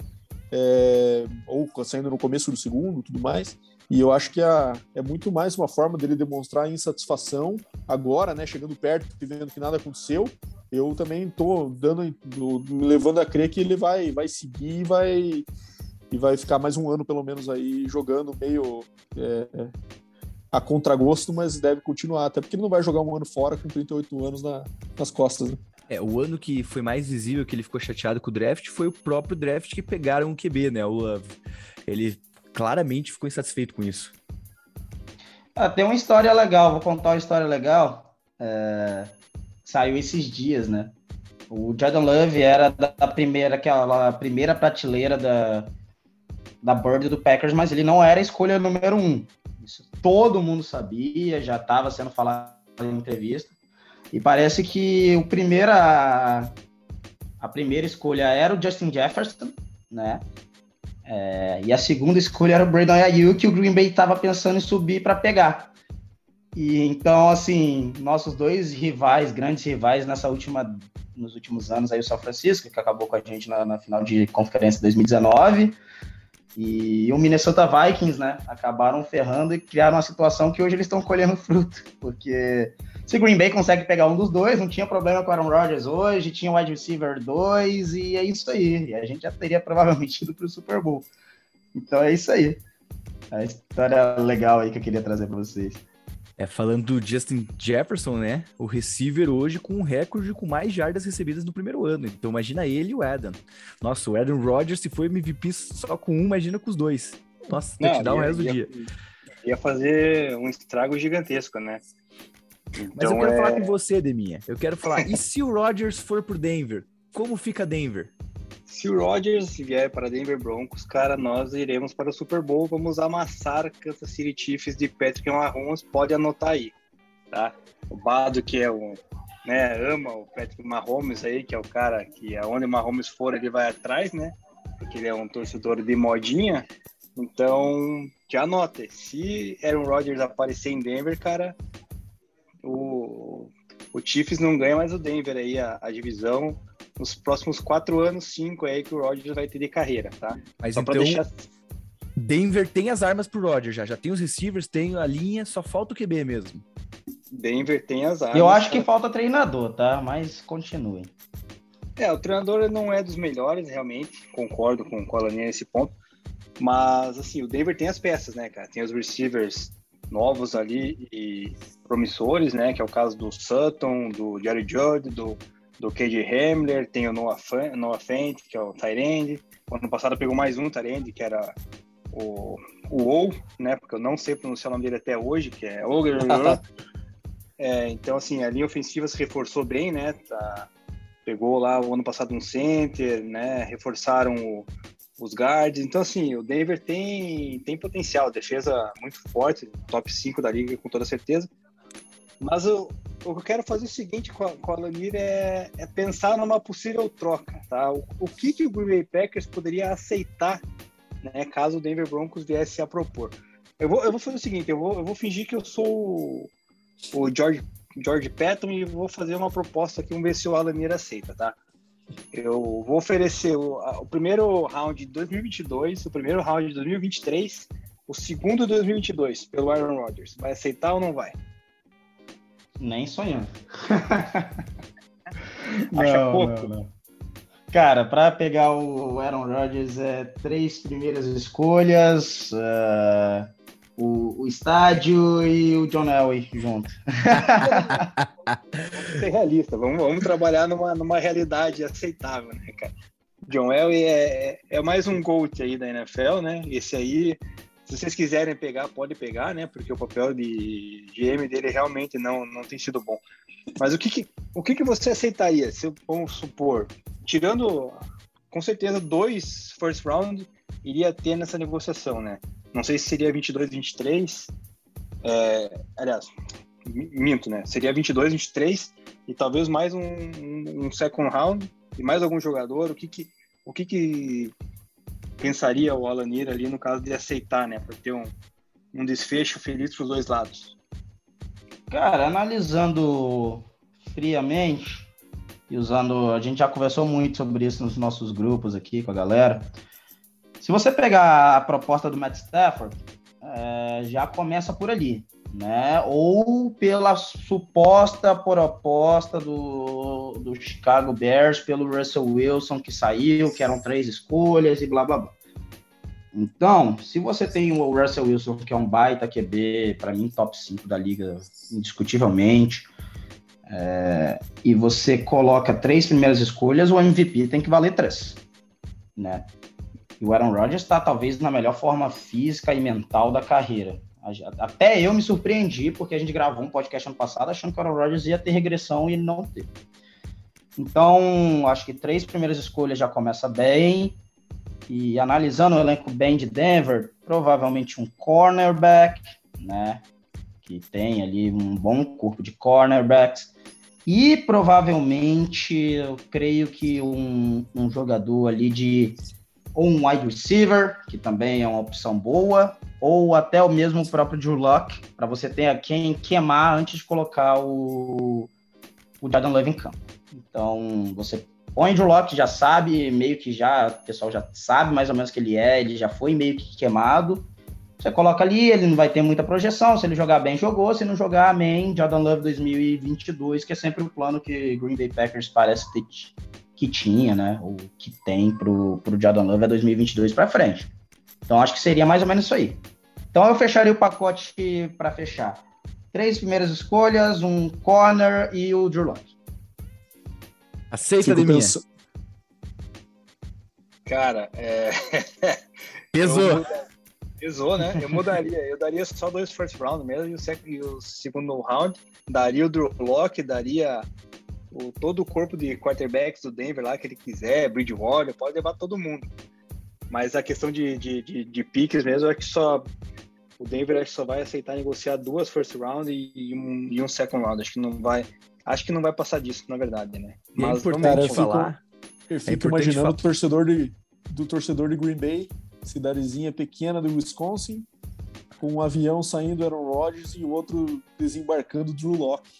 É, ou saindo no começo do segundo, tudo mais. E eu acho que a, é muito mais uma forma dele demonstrar insatisfação agora, né? Chegando perto vendo que nada aconteceu. Eu também tô dando, me levando a crer que ele vai, vai seguir e vai, e vai ficar mais um ano, pelo menos, aí jogando meio é, a contragosto, mas deve continuar, até porque ele não vai jogar um ano fora com 38 anos na, nas costas. Né? É, o ano que foi mais visível que ele ficou chateado com o draft foi o próprio draft que pegaram o QB, né? O Love. Ele claramente ficou insatisfeito com isso. Ah, tem uma história legal, vou contar uma história legal. É... Saiu esses dias, né? O Jordan Love era da primeira, aquela primeira prateleira da, da board do Packers, mas ele não era a escolha número um. Isso todo mundo sabia, já estava sendo falado em entrevista. E parece que o primeira, a primeira escolha era o Justin Jefferson, né? É, e a segunda escolha era o Brandon Ayuk, que o Green Bay estava pensando em subir para pegar. E então, assim, nossos dois rivais, grandes rivais nessa última, nos últimos anos aí o São Francisco, que acabou com a gente na, na final de conferência 2019, e o Minnesota Vikings, né, acabaram ferrando e criaram uma situação que hoje eles estão colhendo fruto, porque se Green Bay consegue pegar um dos dois, não tinha problema com Aaron Rodgers hoje, tinha o wide receiver 2 e é isso aí. E a gente já teria provavelmente ido para o Super Bowl. Então é isso aí. A história legal aí que eu queria trazer para vocês. É, falando do Justin Jefferson, né? O receiver hoje com um recorde com mais jardas recebidas no primeiro ano. Então imagina ele e o Adam. Nossa, o Adam Rodgers, se foi MVP só com um, imagina com os dois. Nossa, Não, te dá o resto do dia. Ia fazer um estrago gigantesco, né? Então, Mas eu quero é... falar com você, Deminha. Eu quero falar, e se o Rodgers for pro Denver? Como fica Denver? Se o Rodgers vier para Denver Broncos, cara, nós iremos para o Super Bowl, vamos amassar Kansas City Chiefs de Patrick Mahomes, pode anotar aí, tá? O Bado, que é o, né, ama o Patrick Mahomes aí, que é o cara que aonde Mahomes for, ele vai atrás, né? Porque ele é um torcedor de modinha. Então, já anote, se Aaron Rodgers aparecer em Denver, cara, o, o Chiefs não ganha mais o Denver aí, a, a divisão nos próximos quatro anos, cinco é aí que o Rodgers vai ter de carreira, tá? Mas só então, deixar... Denver tem as armas pro Rodgers já, já tem os receivers, tem a linha, só falta o QB mesmo. Denver tem as armas. Eu acho que falta treinador, tá? Mas continue. É, o treinador não é dos melhores, realmente, concordo com, com a linha nesse ponto. Mas, assim, o Denver tem as peças, né, cara? Tem os receivers novos ali e promissores, né? Que é o caso do Sutton, do Jerry Judd, do do KJ Hamler, tem o Noah, Fan, Noah Fent, que é o Tyrande. Ano passado pegou mais um Tyrande, que era o, o Ou, né? Porque eu não sei pronunciar o nome dele até hoje, que é Ogre. é, então, assim, a linha ofensiva se reforçou bem, né? Tá, pegou lá o ano passado um center, né? Reforçaram o, os guards. Então, assim, o Denver tem, tem potencial, defesa muito forte, top 5 da liga, com toda certeza. Mas o, o que eu quero fazer o seguinte com a, com a Lanir é, é, pensar numa possível troca, tá? O, o, que, que o Green Bay Packers poderia aceitar, né, caso o Denver Broncos viesse a propor. Eu vou, eu vou fazer o seguinte, eu vou, eu vou fingir que eu sou o, o George George Patton e vou fazer uma proposta aqui, vamos ver se o Alanir aceita, tá? Eu vou oferecer o, o, primeiro round de 2022, o primeiro round de 2023, o segundo de 2022 pelo Aaron Rodgers. Vai aceitar ou não vai? Nem sonhando. Acha não, pouco? Não, não. Cara, para pegar o Aaron Rodgers é três primeiras escolhas, uh, o, o, estádio e o John Elway junto. vamos ser realista, vamos, vamos trabalhar numa, numa realidade aceitável, né, cara? John Elway é, é mais um GOAT aí da NFL, né? Esse aí, se vocês quiserem pegar, pode pegar, né? Porque o papel de GM dele realmente não, não tem sido bom. Mas o que, que o que, que você aceitaria, se vamos supor, tirando com certeza dois first round iria ter nessa negociação, né? Não sei se seria 22, 23. É, aliás, minto, né? Seria 22, 23 e talvez mais um, um, second round e mais algum jogador. O que que, o que, que pensaria o Alanir ali no caso de aceitar, né? Para ter um, um desfecho feliz para os dois lados. Cara, analisando friamente, e usando. A gente já conversou muito sobre isso nos nossos grupos aqui com a galera. Se você pegar a proposta do Matt Stafford, é, já começa por ali, né? Ou pela suposta proposta do, do Chicago Bears pelo Russell Wilson que saiu, que eram três escolhas e blá blá blá. Então, se você tem o Russell Wilson, que é um baita QB, para mim, top 5 da liga, indiscutivelmente, é, e você coloca três primeiras escolhas, o MVP tem que valer três, né? E o Aaron Rodgers está talvez na melhor forma física e mental da carreira. Até eu me surpreendi, porque a gente gravou um podcast ano passado achando que o Aaron Rodgers ia ter regressão e ele não teve. Então, acho que três primeiras escolhas já começa bem. E analisando o elenco bem de Denver, provavelmente um cornerback, né? Que tem ali um bom corpo de cornerbacks. E provavelmente, eu creio que um, um jogador ali de ou um wide receiver, que também é uma opção boa, ou até o mesmo próprio Drew Locke, para você ter quem queimar antes de colocar o, o Jordan Love em campo. Então, você põe o Drew Locke, já sabe, meio que já, o pessoal já sabe mais ou menos que ele é, ele já foi meio que queimado, você coloca ali, ele não vai ter muita projeção. Se ele jogar bem, jogou. Se não jogar, amém. Jordan Love 2022, que é sempre o plano que Green Bay Packers parece ter, que tinha, né? Ou que tem pro, pro Jordan Love é 2022 para frente. Então acho que seria mais ou menos isso aí. Então eu fecharia o pacote para fechar. Três primeiras escolhas, um corner e o Drew Locke. Aceita de mim. Cara, é... Pesou. Pesou, né? Eu mudaria. Eu daria só dois first round mesmo e o, sec, e o segundo round. Daria o Drew Lock, daria o, todo o corpo de quarterbacks do Denver lá que ele quiser, Bridgewater, pode levar todo mundo. Mas a questão de, de, de, de piques mesmo é que só o Denver acho que só vai aceitar negociar duas first round e, e, um, e um second round. Acho que não vai. Acho que não vai passar disso, na verdade, né? É Mas é importante falar. Eu fico, é imaginando falar. o torcedor de, do torcedor de Green Bay cidadezinha pequena do Wisconsin, com um avião saindo Aaron Rodgers e o outro desembarcando Drew Locke.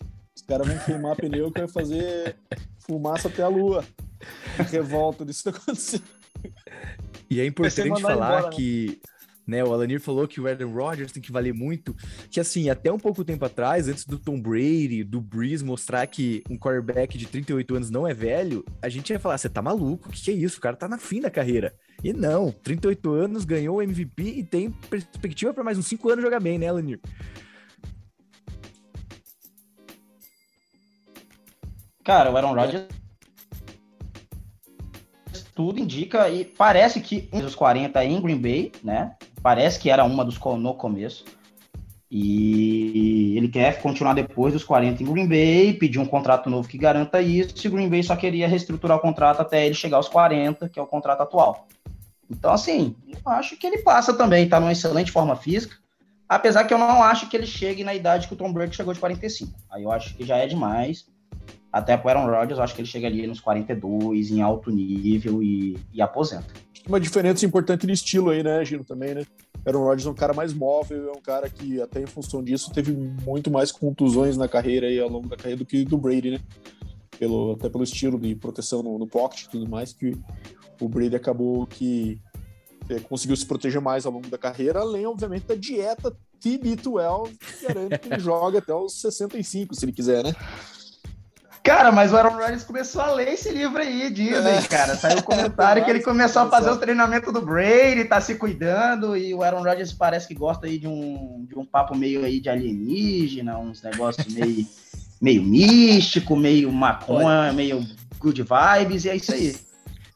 Caras vão queimar pneu que vai fazer fumaça até a lua. Revolta disso acontecer. E é importante falar embora, né? que né? O Alanir falou que o Aaron Rodgers tem que valer muito, que assim, até um pouco tempo atrás, antes do Tom Brady, do Breeze mostrar que um quarterback de 38 anos não é velho, a gente ia falar, você tá maluco, o que, que é isso? O cara tá na fim da carreira. E não, 38 anos, ganhou o MVP e tem perspectiva para mais uns 5 anos jogar bem, né, Alanir? Cara, o Aaron Rodgers tudo indica e parece que um dos 40 em Green Bay, né? Parece que era uma dos no começo. E ele quer continuar depois dos 40 em Green Bay, pedir um contrato novo que garanta isso, e Green Bay só queria reestruturar o contrato até ele chegar aos 40, que é o contrato atual. Então, assim, eu acho que ele passa também, tá numa excelente forma física, apesar que eu não acho que ele chegue na idade que o Tom Brady chegou de 45. Aí eu acho que já é demais. Até pro Aaron Rodgers, eu acho que ele chega ali nos 42, em alto nível e, e aposenta uma diferença importante de estilo aí, né, Gino, também, né? Aaron Rodgers é um cara mais móvel, é um cara que, até em função disso, teve muito mais contusões na carreira aí, ao longo da carreira do que do Brady, né? Pelo, até pelo estilo de proteção no, no pocket e tudo mais, que o Brady acabou que é, conseguiu se proteger mais ao longo da carreira, além, obviamente, da dieta TB12, que garante que ele joga até os 65, se ele quiser, né? Cara, mas o Aaron Rodgers começou a ler esse livro aí, dizem, é. cara. Saiu um comentário que ele começou a fazer o treinamento do Brady, tá se cuidando, e o Aaron Rodgers parece que gosta aí de um, de um papo meio aí de alienígena, uns negócios meio, meio místico, meio maconha, meio good vibes, e é isso aí.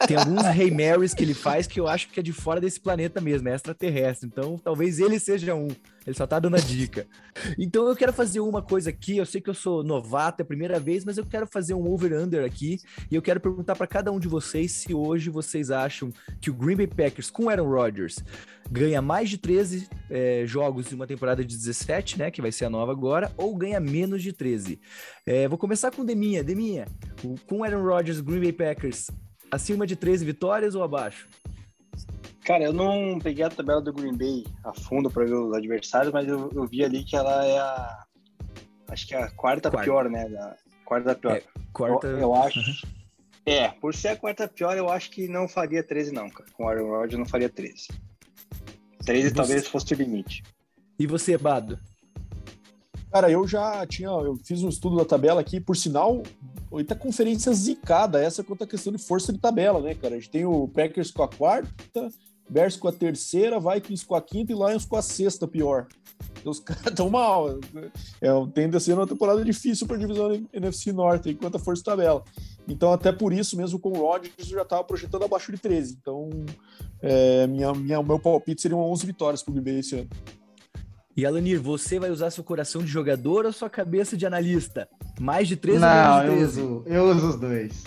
Tem alguns Rei Marys que ele faz que eu acho que é de fora desse planeta mesmo, é extraterrestre. Então, talvez ele seja um. Ele só tá dando a dica. Então, eu quero fazer uma coisa aqui. Eu sei que eu sou novato, é a primeira vez, mas eu quero fazer um over-under aqui. E eu quero perguntar para cada um de vocês se hoje vocês acham que o Green Bay Packers com Aaron Rodgers ganha mais de 13 é, jogos em uma temporada de 17, né? Que vai ser a nova agora, ou ganha menos de 13. É, vou começar com Deminha. Deminha, com Aaron Rodgers, Green Bay Packers, acima de 13 vitórias ou abaixo? Cara, eu não peguei a tabela do Green Bay a fundo para ver os adversários, mas eu, eu, vi ali que ela é a. Acho que é a quarta, quarta. pior, né? Da, quarta pior. É, quarta. Eu, eu acho. Uhum. É, por ser a quarta pior, eu acho que não faria 13, não, cara. Com o Aaron Rodgers não faria 13. 13 você... talvez fosse o limite. E você, Bado? Cara, eu já tinha. Eu fiz um estudo da tabela aqui, por sinal, oita conferência zicada, essa quanto a questão de força de tabela, né, cara? A gente tem o Packers com a quarta, Bears com a terceira, Vikings com a quinta e Lions com a sexta, pior. Então, os caras estão mal. É, tende a ser uma temporada difícil para a divisão NFC Norte, enquanto a força de tabela. Então, até por isso, mesmo com o Rodgers, eu já estava projetando abaixo de 13. Então, é, minha, minha, meu palpite seriam 11 vitórias para o Green esse ano. E Alanir, você vai usar seu coração de jogador ou sua cabeça de analista? Mais de 13 Não, de 13? Eu uso, eu uso os dois.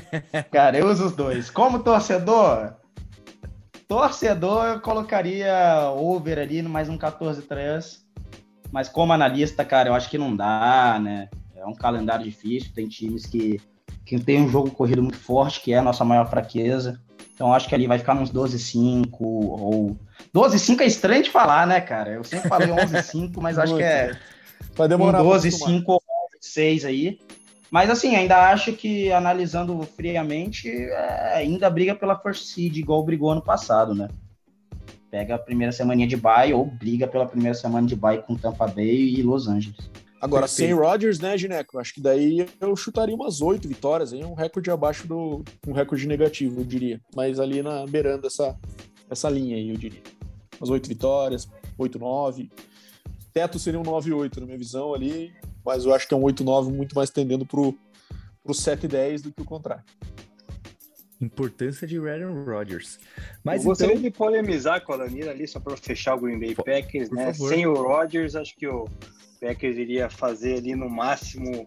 Cara, eu uso os dois. Como torcedor, torcedor eu colocaria over ali no mais um 14-3. Mas como analista, cara, eu acho que não dá, né? É um calendário difícil, tem times que, que tem um jogo corrido muito forte, que é a nossa maior fraqueza. Então acho que ali vai ficar uns 12-5 ou 12-5 é estranho de falar, né, cara? Eu sempre falei 11-5, mas acho que é vai demorar um 12-5 ou 11-6 aí. Mas assim, ainda acho que analisando friamente, é, ainda briga pela first seed igual brigou ano passado, né? Pega a primeira semana de bye ou briga pela primeira semana de bye com Tampa Bay e Los Angeles. Agora, sem Rodgers, né, Gineco? Acho que daí eu chutaria umas oito vitórias, hein? um recorde abaixo do. um recorde negativo, eu diria. Mas ali na beirando essa, essa linha aí, eu diria. Umas oito vitórias, oito, nove. Teto seria um 9-8 na minha visão ali, mas eu acho que é um 8-9 muito mais tendendo pro, pro 7-10 do que o contrário. Importância de Aaron Rodgers. Mas eu gostaria então... de polemizar com a Lanira ali, só para fechar o Green Bay Packers, né? Favor. Sem o Rodgers, acho que o Packers iria fazer ali no máximo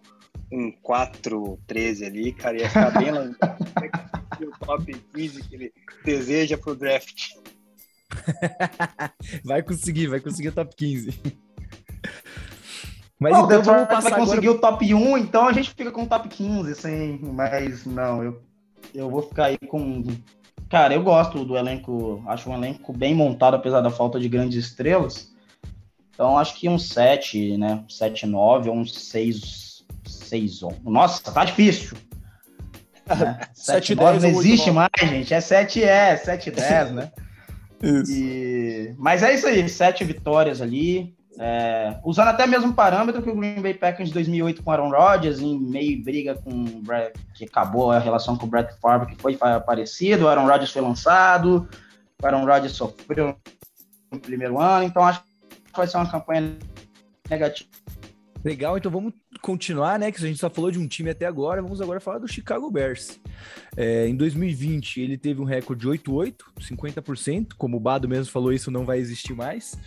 um 4-13 ali, cara, ia ficar bem lá o top 15 que ele deseja pro draft. vai conseguir, vai conseguir o top 15. Mas oh, então vamos passar vai conseguir agora... o top 1, então a gente fica com o top 15, assim, mas não, eu, eu vou ficar aí com. Cara, eu gosto do elenco, acho um elenco bem montado, apesar da falta de grandes estrelas. Então acho que um 7, né? 7, 9 ou um 6, 6, 11. Nossa, tá difícil. Né? 7, 9 não existe mais, gente. É 7, é, 7, 10, né? Isso. E... Mas é isso aí, sete vitórias ali. É... usando até mesmo parâmetro que o Green Bay Packers de 2008 com Aaron Rodgers, em meio briga com o Brett, que acabou a relação com o Brett Favre, que foi parecido. O Aaron Rodgers foi lançado, o Aaron Rodgers sofreu no primeiro ano, então acho vai ser uma campanha negativa. Legal, então vamos continuar, né? Que a gente só falou de um time até agora, vamos agora falar do Chicago Bears. É, em 2020, ele teve um recorde de 8-8, 50%. Como o Bado mesmo falou, isso não vai existir mais.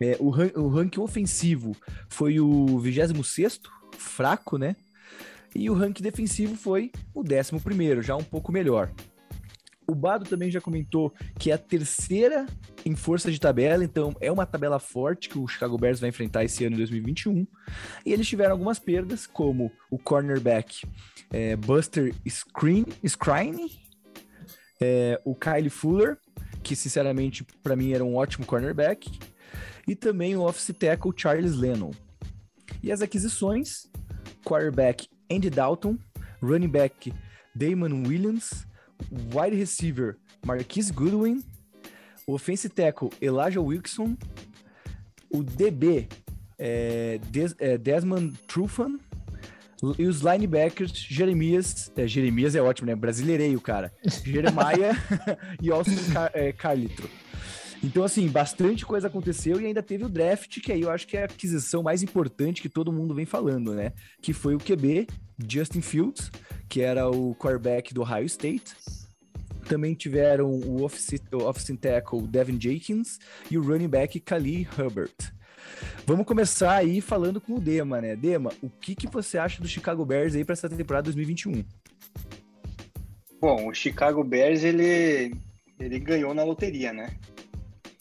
É, o, ran o ranking ofensivo foi o 26, fraco, né? E o ranking defensivo foi o 11, já um pouco melhor. O Bado também já comentou que é a terceira em força de tabela, então é uma tabela forte que o Chicago Bears vai enfrentar esse ano em 2021. E eles tiveram algumas perdas, como o cornerback é, Buster Scrine, é, o Kyle Fuller, que sinceramente para mim era um ótimo cornerback, e também o office tackle Charles Lennon. E as aquisições: quarterback Andy Dalton, running back Damon Williams, wide receiver Marquise Goodwin, offensive tackle Elijah Wilson, o DB é, Des, é, Desmond Trufan e os linebackers Jeremias, é, Jeremias é ótimo, né? Brasileirei o cara. Jeremiah e Austin Car, é, Carlitro. Então, assim, bastante coisa aconteceu e ainda teve o draft, que aí eu acho que é a aquisição mais importante que todo mundo vem falando, né? Que foi o QB, Justin Fields, que era o quarterback do Ohio State. Também tiveram o offensive tackle Devin Jenkins e o running back Khalil Hubbard. Vamos começar aí falando com o Dema, né? Dema, o que, que você acha do Chicago Bears aí para essa temporada 2021? Bom, o Chicago Bears ele, ele ganhou na loteria, né?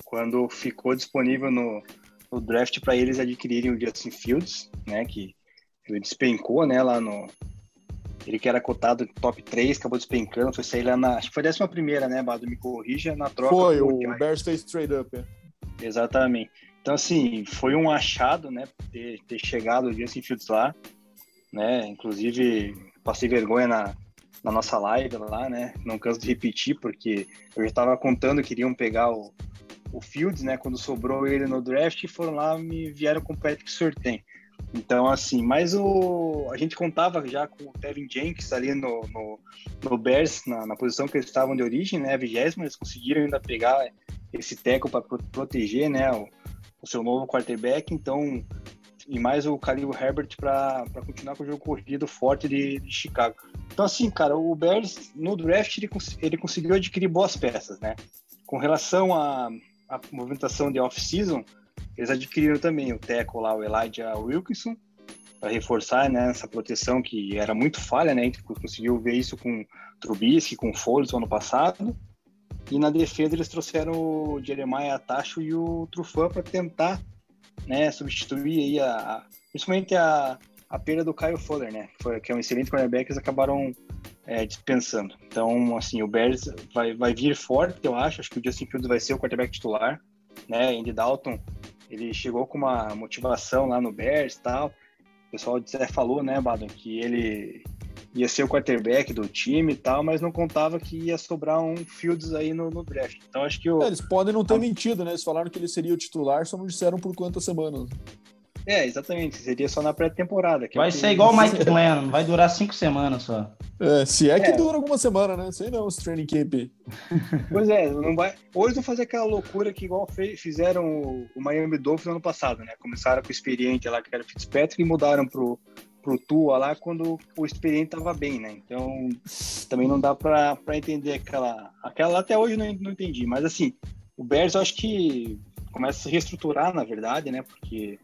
Quando ficou disponível no, no draft para eles adquirirem o Justin Fields, né? Que ele despencou, né? Lá no, ele que era cotado top 3, acabou despencando, foi sair lá na. Acho que foi a décima primeira, né, Bado? Me corrija na troca. Foi, o Bears fez trade up. É. Exatamente. Então, assim, foi um achado, né, ter, ter chegado o Justin Fields lá, né? Inclusive, passei vergonha na, na nossa live lá, né? Não canso de repetir, porque eu já estava contando que iriam pegar o, o Fields, né? Quando sobrou ele no draft, foram lá me vieram com o Patrick Surtain. Então, assim, mas o, a gente contava já com o Tevin Jenkins ali no, no, no Bears, na, na, posição que eles estavam de origem, né? A vigésima, eles conseguiram ainda pegar esse teco para proteger, né? O, o, seu novo quarterback, então, e mais o Khalil Herbert para continuar com o jogo corrido forte de, de, Chicago. Então, assim, cara, o Bears no draft ele, ele conseguiu adquirir boas peças, né? Com relação à movimentação de off-season, eles adquiriram também o Teco lá, o Elijah Wilkinson, para reforçar né, essa proteção que era muito falha, né? A gente conseguiu ver isso com Trubisky, com Foles no ano passado. E na defesa eles trouxeram o Jeremiah Tacho e o Trufan para tentar né, substituir aí a, principalmente a, a perda do Kyle Fuller, né? Foi, que é um excelente cornerback, eles acabaram é, dispensando. Então, assim, o Bears vai, vai vir forte, eu acho. Acho que o Justin Fields vai ser o quarterback titular, né? Andy Dalton ele chegou com uma motivação lá no Bears e tal. O pessoal até falou, né, Badon, que ele ia ser o quarterback do time e tal, mas não contava que ia sobrar um Fields aí no, no draft. Então acho que o... É, eles podem não ter mentido, né? Eles falaram que ele seria o titular, só não disseram por quantas semanas. É, exatamente. Seria só na pré-temporada. Vai ser igual o Mike Glenn, vai durar cinco semanas só. É, se é que é. dura alguma semana, né? Sei não, esse training camp. Pois é, não vai. Hoje vão fazer aquela loucura que igual fizeram o Miami Dolphins no ano passado, né? Começaram com o experiente lá, que era Fitzpatrick, e mudaram pro, pro Tua lá quando o experiente tava bem, né? Então também não dá pra, pra entender aquela. Aquela até hoje não, não entendi. Mas assim, o Bears eu acho que começa a se reestruturar, na verdade, né? Porque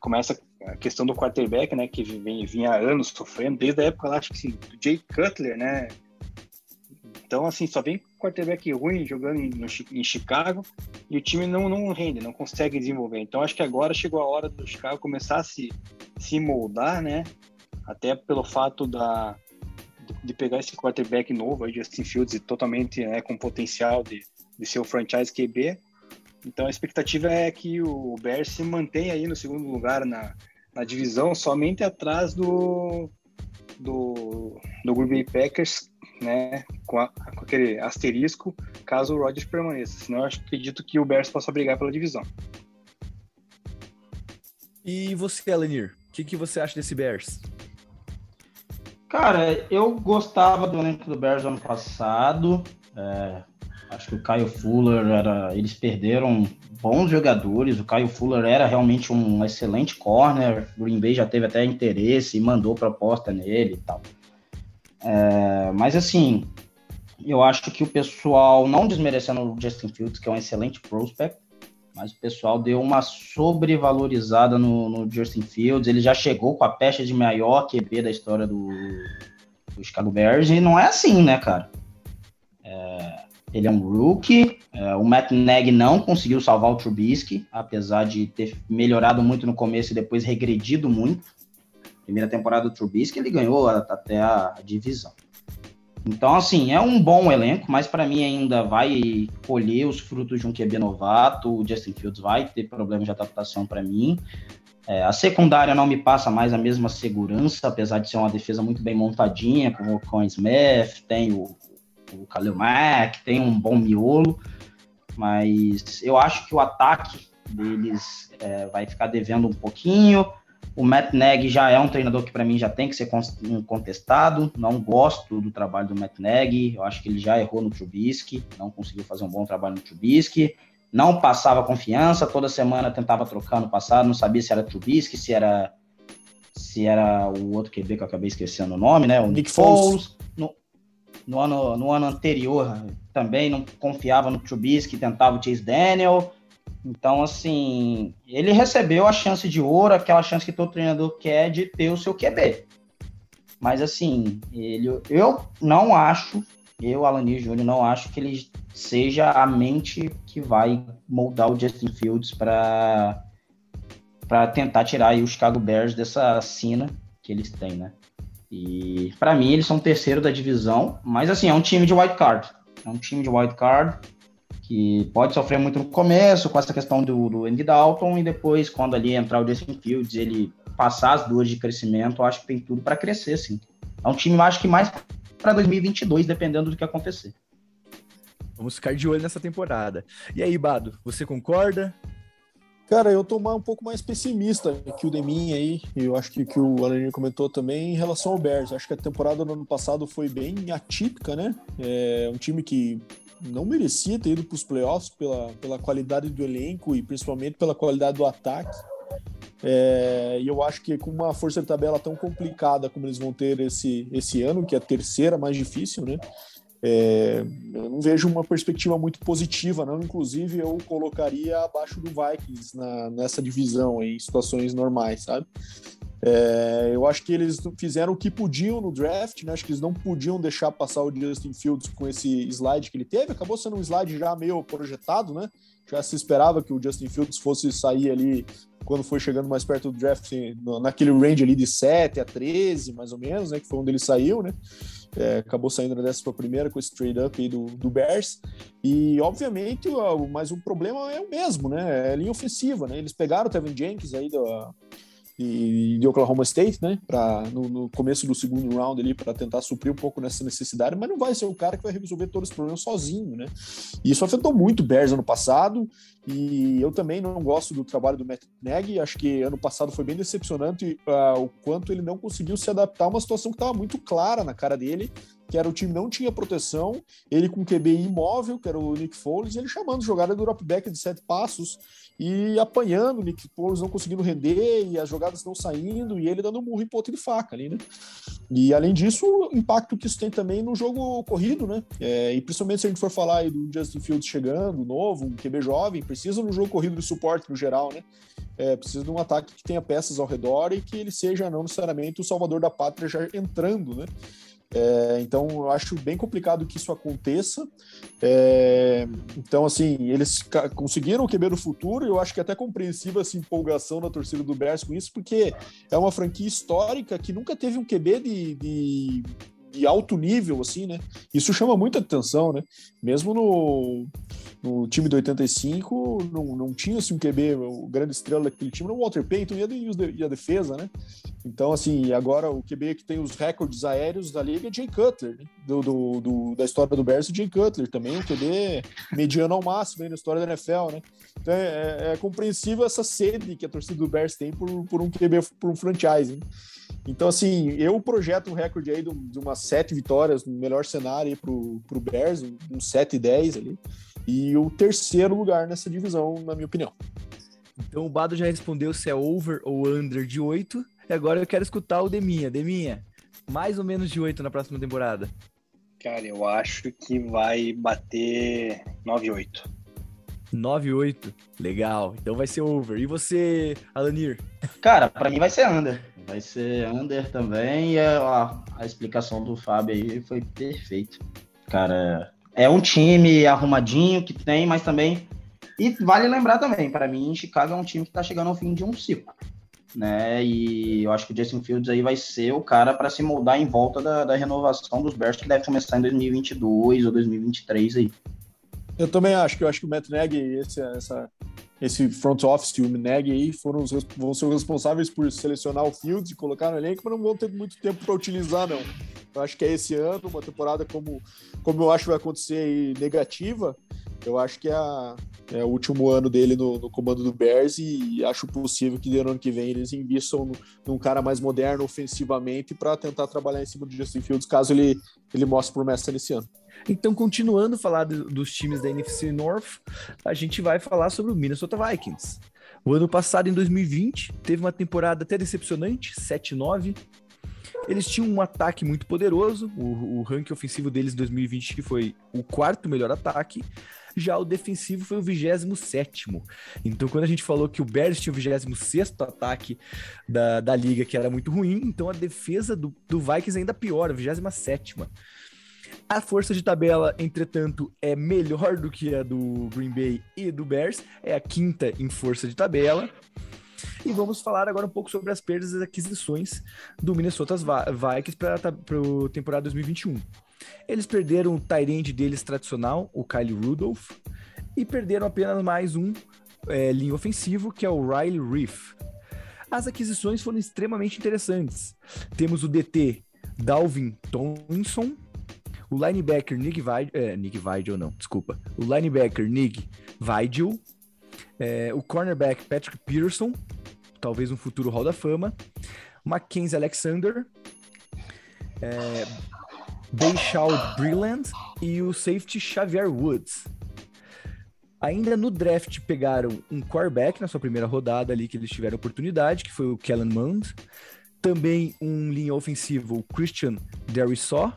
começa a questão do quarterback, né, que vem, vinha há anos sofrendo, desde a época, lá, acho que assim, do Jay Cutler, né, então, assim, só vem quarterback ruim jogando em, em Chicago e o time não, não rende, não consegue desenvolver. Então, acho que agora chegou a hora do Chicago começar a se, se moldar, né? Até pelo fato da, de pegar esse quarterback novo, aí, Justin Fields, totalmente né, com potencial de, de ser o franchise QB então a expectativa é que o Bears se mantenha aí no segundo lugar na, na divisão, somente atrás do, do, do Green Bay Packers, né, com, a, com, aquele asterisco, caso o Rodgers permaneça. Senão eu acredito que o Bears possa brigar pela divisão. E você, Alenir, o que, que você acha desse Bears? Cara, eu gostava do elenco do Bears ano passado. É, Acho que o Caio Fuller era. Eles perderam bons jogadores. O Caio Fuller era realmente um excelente corner. O Green Bay já teve até interesse e mandou proposta nele e tal. É, mas assim, eu acho que o pessoal, não desmerecendo o Justin Fields, que é um excelente prospect, mas o pessoal deu uma sobrevalorizada no, no Justin Fields. Ele já chegou com a pecha de maior QB da história do, do Chicago Bears e não é assim, né, cara? É, ele é um rookie. É, o Matt Nagy não conseguiu salvar o Trubisky, apesar de ter melhorado muito no começo e depois regredido muito. Primeira temporada do Trubisky, ele ganhou até a divisão. Então, assim, é um bom elenco, mas para mim ainda vai colher os frutos de um QB novato. O Justin Fields vai ter problemas de adaptação para mim. É, a secundária não me passa mais a mesma segurança, apesar de ser uma defesa muito bem montadinha, com o Con Smith, tem o, o Khalil Mack, tem um bom miolo, mas eu acho que o ataque deles é, vai ficar devendo um pouquinho. O Matt Nagy já é um treinador que para mim já tem que ser contestado. Não gosto do trabalho do Matt Nagy. Eu acho que ele já errou no Trubisky, não conseguiu fazer um bom trabalho no Trubisky. Não passava confiança, toda semana tentava trocar no passado, não sabia se era Trubisky, se era se era o outro QB que eu acabei esquecendo o nome, né? O Nick Foles. No, no, ano, no ano anterior também não confiava no Trubisky, tentava o Chase Daniel. Então, assim, ele recebeu a chance de ouro, aquela chance que todo treinador quer de ter o seu QB. Mas, assim, ele, eu não acho, eu, Alanir Júnior, não acho que ele seja a mente que vai moldar o Justin Fields para tentar tirar aí o Chicago Bears dessa sina que eles têm, né? E para mim eles são terceiro da divisão, mas assim, é um time de wild card. É um time de wild card que pode sofrer muito no começo com essa questão do, do Andy Dalton e depois, quando ali entrar o Justin Fields, ele passar as duas de crescimento, eu acho que tem tudo para crescer, sim. É um time, eu acho que mais para 2022, dependendo do que acontecer. Vamos ficar de olho nessa temporada. E aí, Bado, você concorda? Cara, eu tô um pouco mais pessimista que o Demin aí, e eu acho que, que o Alanir comentou também em relação ao Bears. Acho que a temporada do ano passado foi bem atípica, né? É um time que não merecia ter ido para os playoffs pela, pela qualidade do elenco e principalmente pela qualidade do ataque. É, e eu acho que com uma força de tabela tão complicada como eles vão ter esse, esse ano, que é a terceira mais difícil, né? É, eu não vejo uma perspectiva muito positiva, não. Inclusive, eu colocaria abaixo do Vikings na, nessa divisão em situações normais, sabe? É, eu acho que eles fizeram o que podiam no draft, né? Acho que eles não podiam deixar passar o Justin Fields com esse slide que ele teve. Acabou sendo um slide já meio projetado, né? Já se esperava que o Justin Fields fosse sair ali quando foi chegando mais perto do draft, naquele range ali de 7 a 13, mais ou menos, né? Que foi onde ele saiu, né? É, acabou saindo na décima primeira com esse trade-up aí do, do Bears. E, obviamente, mas o problema é o mesmo, né? É a linha ofensiva, né? Eles pegaram o Tevin Jenkins aí da e de Oklahoma State, né, para no, no, começo do segundo round ali para tentar suprir um pouco nessa necessidade, mas não vai ser o cara que vai resolver todos os problemas sozinho, né? E isso afetou muito o Bears ano passado, e eu também não gosto do trabalho do Matt Nagy, acho que ano passado foi bem decepcionante uh, o quanto ele não conseguiu se adaptar a uma situação que estava muito clara na cara dele, que era o time não tinha proteção, ele com QB imóvel, que era o Nick Foles, ele chamando jogada do dropback de sete passos, e apanhando, o Nick Foles não conseguindo render, e as jogadas não saindo, e ele dando um murro em ponto de faca ali, né? E além disso, o impacto que isso tem também no jogo corrido, né? É, e principalmente se a gente for falar aí do Justin Fields chegando, novo, um QB jovem, precisa no jogo corrido de suporte no geral, né? É, precisa de um ataque que tenha peças ao redor e que ele seja não necessariamente o salvador da pátria já entrando, né? É, então, eu acho bem complicado que isso aconteça. É, então, assim, eles conseguiram o QB no futuro, e eu acho que é até compreensível essa empolgação da torcida do Bears com isso, porque é uma franquia histórica que nunca teve um QB de, de de alto nível, assim, né? Isso chama muita atenção, né? Mesmo no, no time do 85, não, não tinha assim, um QB, o grande estrela daquele time, no Walter Payton e a, e a defesa, né? Então, assim, agora o QB que tem os recordes aéreos da liga é Jay Cutler, né? do, do, do, da história do Bears, Jay Cutler também, um QB mediano ao máximo aí na história da NFL, né? Então é, é, é compreensível essa sede que a torcida do Bears tem por, por um QB, por um franchise, né? Então, assim, eu projeto um recorde aí de umas sete vitórias, no melhor cenário aí pro, pro Bears, uns um 7 e 10 ali. E o terceiro lugar nessa divisão, na minha opinião. Então o Bado já respondeu se é over ou under de 8. E agora eu quero escutar o Deminha. Deminha, mais ou menos de 8 na próxima temporada? Cara, eu acho que vai bater 9-8. 9-8. Legal. Então vai ser over. E você, Alanir? Cara, para mim vai ser under. Vai ser under também. E a, a explicação do Fábio aí foi perfeito. Cara, é um time arrumadinho que tem, mas também. E vale lembrar também, para mim, Chicago é um time que tá chegando ao fim de um ciclo. né? E eu acho que o Justin Fields aí vai ser o cara para se moldar em volta da, da renovação dos Bears, que deve começar em 2022 ou 2023 aí. Eu também acho que eu acho que o Matt Nagy, esse, essa, esse front office e o Nagy aí foram os, vão ser os responsáveis por selecionar o Fields e colocar no elenco, mas não vão ter muito tempo para utilizar, não. Eu acho que é esse ano, uma temporada como, como eu acho vai acontecer aí, negativa. Eu acho que é, a, é o último ano dele no, no, comando do Bears e acho possível que no ano que vem eles invistam no, num cara mais moderno ofensivamente para tentar trabalhar em cima do Justin Fields, caso ele, ele mostre promessa nesse ano. Então, continuando a falar do, dos times da NFC North, a gente vai falar sobre o Minnesota Vikings. O ano passado, em 2020, teve uma temporada até decepcionante, 7-9. Eles tinham um ataque muito poderoso, o, o ranking ofensivo deles em 2020 foi o quarto melhor ataque, já o defensivo foi o 27. Então, quando a gente falou que o Bears tinha o 26 ataque da, da liga, que era muito ruim, então a defesa do, do Vikings ainda piora, 27. A força de tabela, entretanto, é melhor do que a do Green Bay e do Bears, é a quinta em força de tabela. E vamos falar agora um pouco sobre as perdas e aquisições do Minnesota Vikings para a temporada 2021. Eles perderam o Tyrande deles tradicional, o Kyle Rudolph, e perderam apenas mais um é, linha ofensivo, que é o Riley Reef. As aquisições foram extremamente interessantes. Temos o DT Dalvin Tomlinson, o linebacker Nick Vigil, é, Nick Vigil não, desculpa, o linebacker Nick Vigil, é, o cornerback Patrick Peterson, talvez um futuro Hall da Fama, Mackenzie Alexander, é, Beishaw Brilland e o safety Xavier Woods. Ainda no draft pegaram um quarterback na sua primeira rodada ali que eles tiveram oportunidade, que foi o Kellen Mond. Também um linha ofensivo, o Christian Derisaw.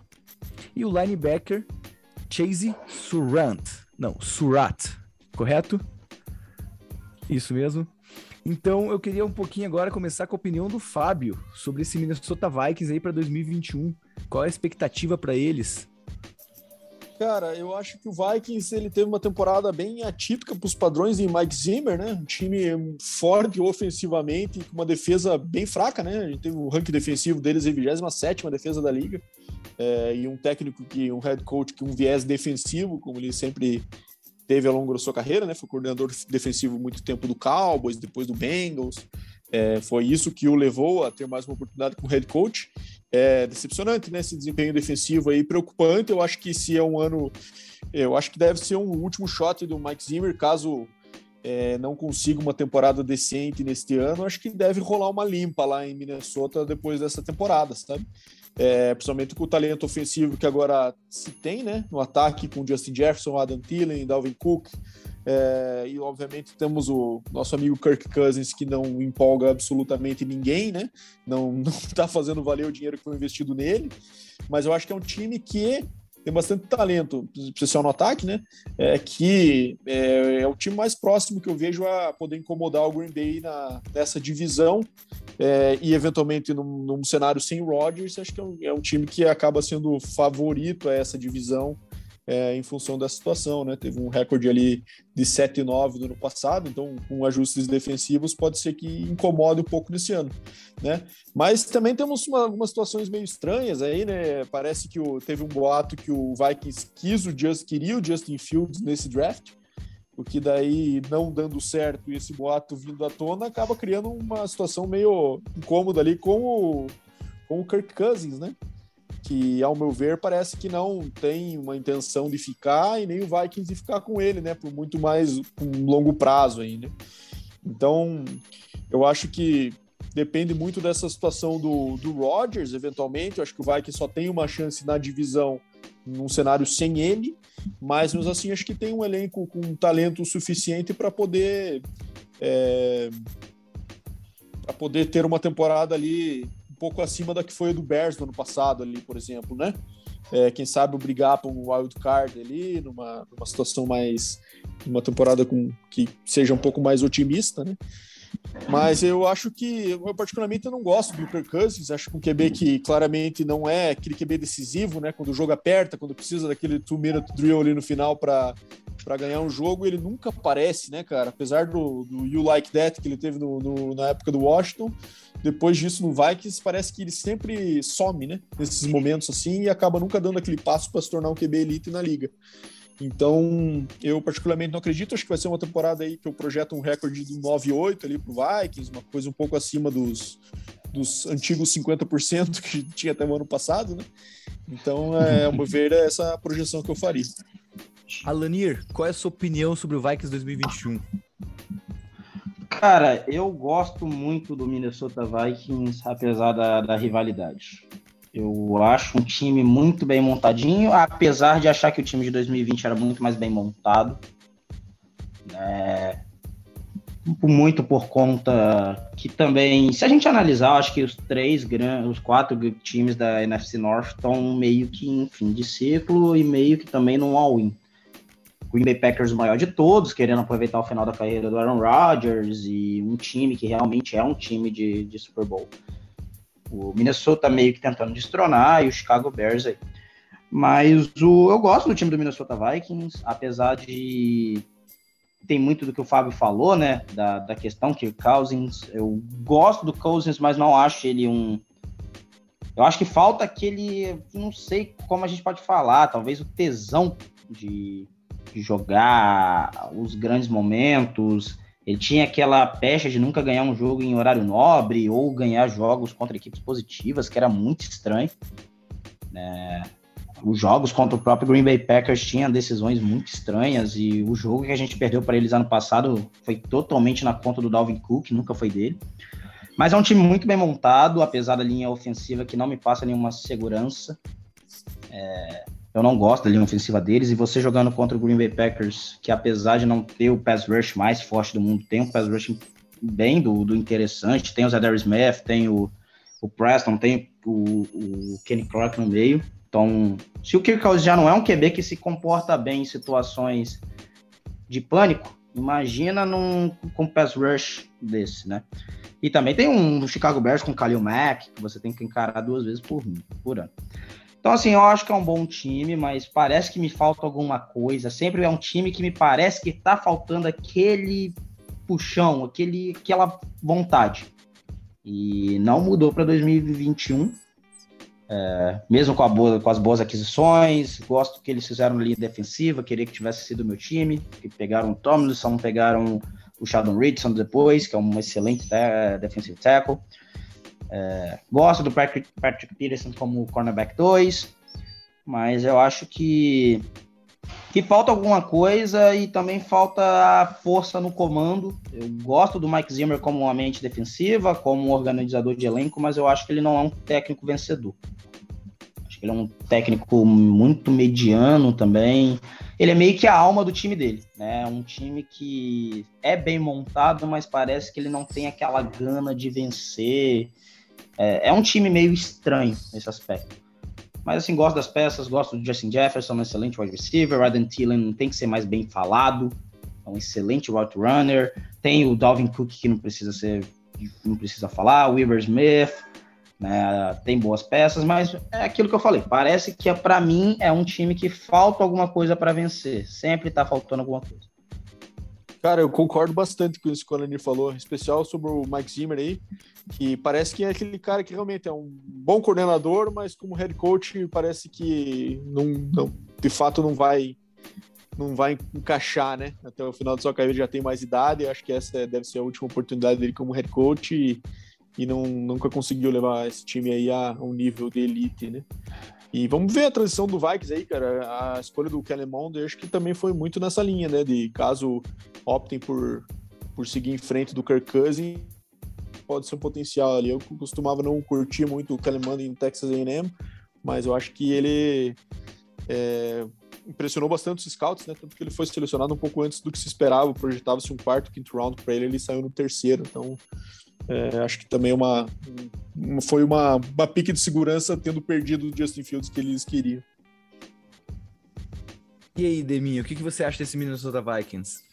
E o linebacker Chase Surant. Não, Surat, correto? Isso mesmo. Então eu queria um pouquinho agora começar com a opinião do Fábio sobre esse Minnesota Vikings aí para 2021. Qual é a expectativa para eles? Cara, eu acho que o Vikings ele teve uma temporada bem atípica para os padrões de Mike Zimmer, né? Um time forte ofensivamente, com uma defesa bem fraca, né? A gente teve o ranking defensivo deles em 27 defesa da liga. É, e um técnico que, um head coach que um viés defensivo, como ele sempre teve ao longo da sua carreira, né? Foi coordenador defensivo muito tempo do Cowboys, depois do Bengals. É, foi isso que o levou a ter mais uma oportunidade com head coach. É decepcionante, né? Esse desempenho defensivo aí preocupante. Eu acho que se é um ano, eu acho que deve ser um último shot do Mike Zimmer, caso é, não consiga uma temporada decente neste ano, acho que deve rolar uma limpa lá em Minnesota depois dessa temporada, sabe? é, principalmente com o talento ofensivo que agora se tem, né? No ataque com Justin Jefferson, Adam Thielen, Dalvin Cook. É, e obviamente temos o nosso amigo Kirk Cousins que não empolga absolutamente ninguém, né? Não, não tá fazendo valer o dinheiro que foi investido nele. Mas eu acho que é um time que tem bastante talento, especial no ataque, né? É, que é, é, o time mais próximo que eu vejo a poder incomodar o Green Bay na, nessa divisão é, e eventualmente num, num, cenário sem Rodgers, acho que é um, é um, time que acaba sendo favorito a essa divisão é, em função da situação, né? Teve um recorde ali de 7-9 no ano passado, então com ajustes defensivos pode ser que incomode um pouco nesse ano, né? Mas também temos uma, algumas situações meio estranhas aí, né? Parece que o, teve um boato que o Vikings quis o Just, queria o Justin Fields nesse draft, o que daí não dando certo e esse boato vindo à tona acaba criando uma situação meio incômoda ali com o, com o Kirk Cousins, né? Que, ao meu ver, parece que não tem uma intenção de ficar e nem o Vikings de ficar com ele, né? Por muito mais um longo prazo ainda. Né? Então, eu acho que depende muito dessa situação do, do Rodgers, eventualmente. Eu acho que o Vikings só tem uma chance na divisão num cenário sem ele, mas mesmo assim acho que tem um elenco com talento suficiente para poder é, para poder ter uma temporada ali um pouco acima da que foi a do Bears no ano passado ali, por exemplo, né? É, quem sabe brigar para um wild card ali, numa, numa situação mais, uma temporada com que seja um pouco mais otimista, né? Mas eu acho que, eu particularmente, eu não gosto do Kirk Cousins. Acho que um QB que claramente não é aquele QB decisivo, né? Quando o jogo aperta, quando precisa daquele two-minute drill ali no final para para ganhar um jogo, ele nunca aparece, né, cara? Apesar do, do You Like That que ele teve no, no, na época do Washington, depois disso no Vikings parece que ele sempre some, né? Nesses momentos assim e acaba nunca dando aquele passo para se tornar um QB elite na liga. Então, eu particularmente não acredito. Acho que vai ser uma temporada aí que eu projeto um recorde de 9-8 ali pro Vikings, uma coisa um pouco acima dos, dos antigos 50% que tinha até o ano passado, né? Então, é, ao meu ver, é essa projeção que eu faria. Alanir, qual é a sua opinião sobre o Vikings 2021? Cara, eu gosto muito do Minnesota Vikings, apesar da, da rivalidade. Eu acho um time muito bem montadinho, apesar de achar que o time de 2020 era muito mais bem montado. É, muito por conta que também, se a gente analisar, acho que os três grandes, os quatro times da NFC North estão meio que em fim de ciclo e meio que também no all-in. Green Bay Packers o maior de todos, querendo aproveitar o final da carreira do Aaron Rodgers e um time que realmente é um time de, de Super Bowl. O Minnesota meio que tentando destronar e o Chicago Bears aí. Mas o, eu gosto do time do Minnesota Vikings, apesar de tem muito do que o Fábio falou, né? Da, da questão que o Cousins. Eu gosto do Cousins, mas não acho ele um. Eu acho que falta aquele. Não sei como a gente pode falar, talvez o tesão de, de jogar os grandes momentos, ele tinha aquela pecha de nunca ganhar um jogo em horário nobre ou ganhar jogos contra equipes positivas, que era muito estranho. É, os jogos contra o próprio Green Bay Packers tinham decisões muito estranhas e o jogo que a gente perdeu para eles ano passado foi totalmente na conta do Dalvin Cook, nunca foi dele. Mas é um time muito bem montado, apesar da linha ofensiva que não me passa nenhuma segurança. É, eu não gosto da linha ofensiva deles. E você jogando contra o Green Bay Packers, que apesar de não ter o pass rush mais forte do mundo, tem um pass rush bem do, do interessante. Tem o Zadar Smith, tem o, o Preston, tem o, o Kenny Clark no meio. Então, se o Kirk já não é um QB que se comporta bem em situações de pânico, imagina num, com pass rush desse, né? E também tem um Chicago Bears com Khalil Mack, que você tem que encarar duas vezes por, por ano. Então, assim, eu acho que é um bom time, mas parece que me falta alguma coisa. Sempre é um time que me parece que tá faltando aquele puxão, aquele, aquela vontade. E não mudou para 2021. É, mesmo com, boa, com, as boas aquisições, gosto que eles fizeram linha defensiva, queria que tivesse sido meu time, que pegaram o Tomlinson, pegaram o Sheldon Richardson depois, que é um excelente é, defensive tackle. É, gosto do Patrick, Patrick Peterson como cornerback 2, mas eu acho que, que falta alguma coisa e também falta força no comando. Eu gosto do Mike Zimmer como uma mente defensiva, como um organizador de elenco, mas eu acho que ele não é um técnico vencedor. Acho que ele é um técnico muito mediano também. Ele é meio que a alma do time dele, né? Um time que é bem montado, mas parece que ele não tem aquela gana de vencer é, é um time meio estranho nesse aspecto. Mas assim, gosto das peças, gosto do Justin Jefferson, um excelente wide receiver. Adam Thielen tem que ser mais bem falado, é um excelente route runner. Tem o Dalvin Cook que não precisa ser, não precisa falar, o Weaver Smith, né, tem boas peças, mas é aquilo que eu falei. Parece que para mim é um time que falta alguma coisa para vencer. Sempre tá faltando alguma coisa. Cara, eu concordo bastante com isso que o Alanir falou, em especial sobre o Mike Zimmer aí, que parece que é aquele cara que realmente é um bom coordenador, mas como head coach parece que não, não de fato não vai não vai encaixar, né? Até o final da sua carreira já tem mais idade, acho que essa deve ser a última oportunidade dele como head coach e, e não, nunca conseguiu levar esse time aí a um nível de elite, né? E vamos ver a transição do Vikings aí, cara. A escolha do Kellen Mond, acho que também foi muito nessa linha, né? De caso optem por, por seguir em frente do Kirk Cousins, pode ser um potencial ali. Eu costumava não curtir muito o Kellen Mond em Texas A&M, mas eu acho que ele é, impressionou bastante os scouts, né? Tanto que ele foi selecionado um pouco antes do que se esperava. Projetava-se um quarto, quinto round para ele, ele saiu no terceiro. Então, é, acho que também uma, uma foi uma, uma pique de segurança tendo perdido o Justin Fields que eles queriam. E aí, Deminho, o que, que você acha desse Minnesota Vikings?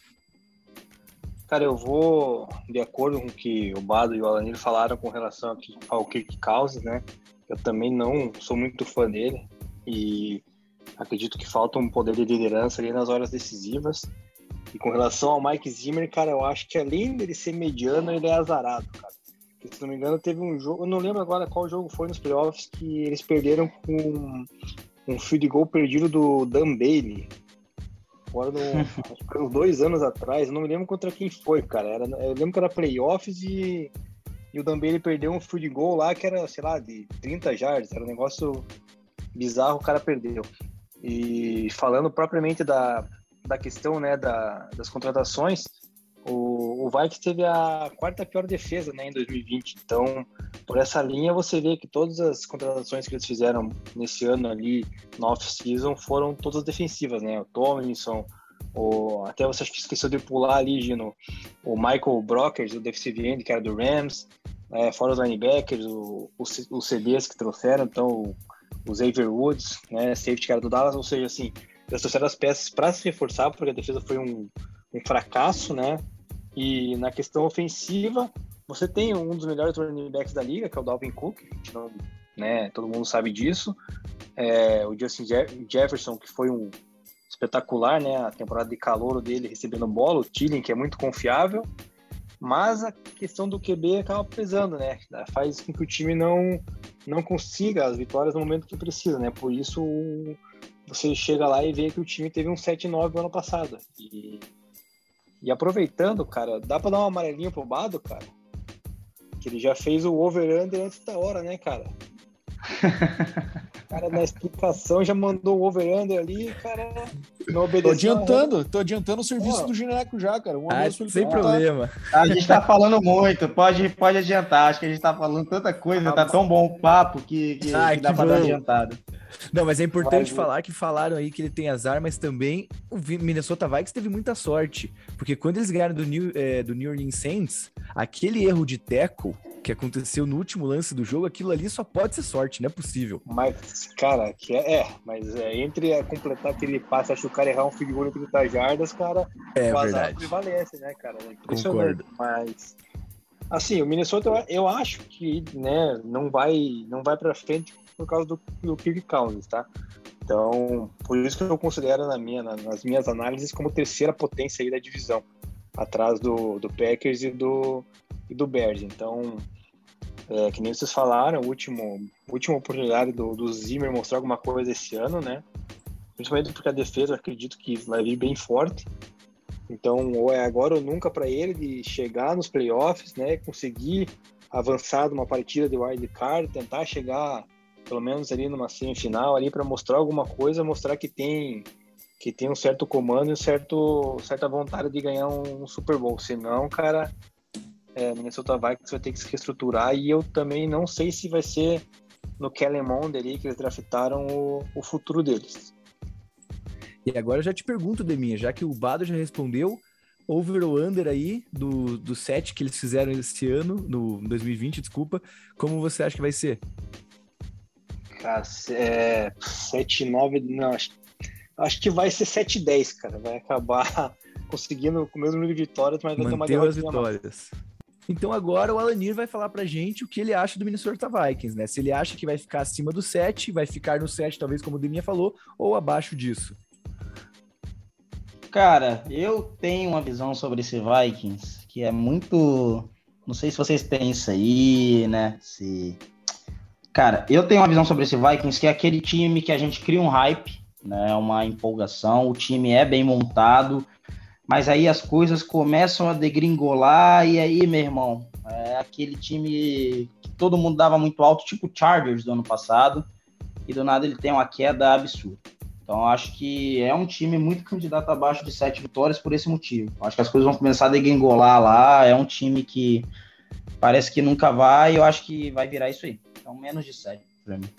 Cara, eu vou de acordo com o que o Bado e o Alanir falaram com relação ao Kirk Cousins, né? Eu também não sou muito fã dele e Acredito que falta um poder de liderança ali nas horas decisivas. E com relação ao Mike Zimmer, cara, eu acho que além dele ser mediano, ele é azarado, cara. Porque, se não me engano, teve um jogo, eu não lembro agora qual jogo foi nos playoffs, que eles perderam com um field goal perdido do Dan Bailey. Agora, no, uns dois anos atrás, eu não me lembro contra quem foi, cara. Era, eu lembro que era playoffs e, e o Dan Bailey perdeu um field goal lá que era, sei lá, de 30 jardas. Era um negócio bizarro, o cara perdeu. E falando propriamente da, da questão né, da, das contratações, o, o Vikings teve a quarta pior defesa né, em 2020. Então, por essa linha, você vê que todas as contratações que eles fizeram nesse ano ali, no off-season, foram todas defensivas. Né? O Tomlinson, o, até você acho que esqueceu de pular ali, Gino, o Michael Brockers, o defensive end, que era do Rams, é, fora os linebackers, o, os CDs que trouxeram, então o Xavier Woods, né, safety que era do Dallas, ou seja, assim, eles trouxeram as peças para se reforçar, porque a defesa foi um, um fracasso, né? E na questão ofensiva, você tem um dos melhores running backs da liga, que é o Dalvin Cook, não, né, todo mundo sabe disso. É, o Justin Jefferson, que foi um espetacular, né, a temporada de calor dele recebendo bola, o Tilling, que é muito confiável, mas a questão do QB acaba pesando, né, faz com que o time não, não consiga as vitórias no momento que precisa, né, por isso você chega lá e vê que o time teve um 7-9 no ano passado. E, e aproveitando, cara, dá pra dar uma amarelinha pro Bado, cara? Que ele já fez o over-under antes da hora, né, cara? cara, na explicação já mandou o over-under ali, cara, não obedeceu. Tô adiantando, tô adiantando o serviço do Gineco já, cara. Um ah, sem problema. A gente tá falando muito, pode, pode adiantar. Acho que a gente tá falando tanta coisa, ah, tá tão bom o papo que, que, ah, que dá que pra bom. dar adiantado. Não, mas é importante Vai, falar que falaram aí que ele tem azar, mas também o Minnesota Vikings teve muita sorte. Porque quando eles ganharam do New, é, do New Orleans Saints, aquele erro de teco que aconteceu no último lance do jogo, aquilo ali só pode ser sorte, não é possível. Mas, cara, que é, é mas é, entre a completar aquele passe, acho que o cara errar um field goal em 30 jardas, cara, é o azar prevalece, né, cara? É Concordo. Mas, assim, o Minnesota, eu acho que, né, não vai, não vai pra frente por causa do, do Kirk Cousins, tá? Então, por isso que eu considero na minha, nas minhas análises como terceira potência aí da divisão, atrás do, do Packers e do, e do Bears. Então, é, que nem vocês falaram, último, última oportunidade do, do Zimmer mostrar alguma coisa esse ano, né? Principalmente porque a defesa acredito que vai vir bem forte. Então, ou é agora ou nunca para ele de chegar nos playoffs, né? Conseguir avançar numa partida de wild card, tentar chegar pelo menos ali numa semifinal ali para mostrar alguma coisa, mostrar que tem que tem um certo comando e um certo certa vontade de ganhar um, Super Bowl. Senão, cara, é, Minnesota Vikings vai ter que se reestruturar e eu também não sei se vai ser no Kellen Mond ali que eles draftaram o, o futuro deles. E agora eu já te pergunto, Deminha, já que o Bado já respondeu, over ou under aí do, do set que eles fizeram esse ano, no 2020, desculpa, como você acha que vai ser? Cara, é, 7, 9, não, acho, acho que vai ser 7 10, cara. Vai acabar conseguindo com o mesmo número de vitórias, mas vai Manteu ter uma as vitórias. Então agora o Alanir vai falar pra gente o que ele acha do Minnesota Vikings, né? Se ele acha que vai ficar acima do 7, vai ficar no 7, talvez como o Deminha falou, ou abaixo disso. Cara, eu tenho uma visão sobre esse Vikings que é muito. Não sei se vocês têm isso aí, né? Se Cara, eu tenho uma visão sobre esse Vikings que é aquele time que a gente cria um hype, né? Uma empolgação, o time é bem montado, mas aí as coisas começam a degringolar e aí, meu irmão, é aquele time que todo mundo dava muito alto, tipo o Chargers do ano passado, e do nada ele tem uma queda absurda. Então, acho que é um time muito candidato abaixo de sete vitórias por esse motivo. Acho que as coisas vão começar a degringolar lá. É um time que parece que nunca vai. E eu acho que vai virar isso aí. Então, menos de 7 pra mim.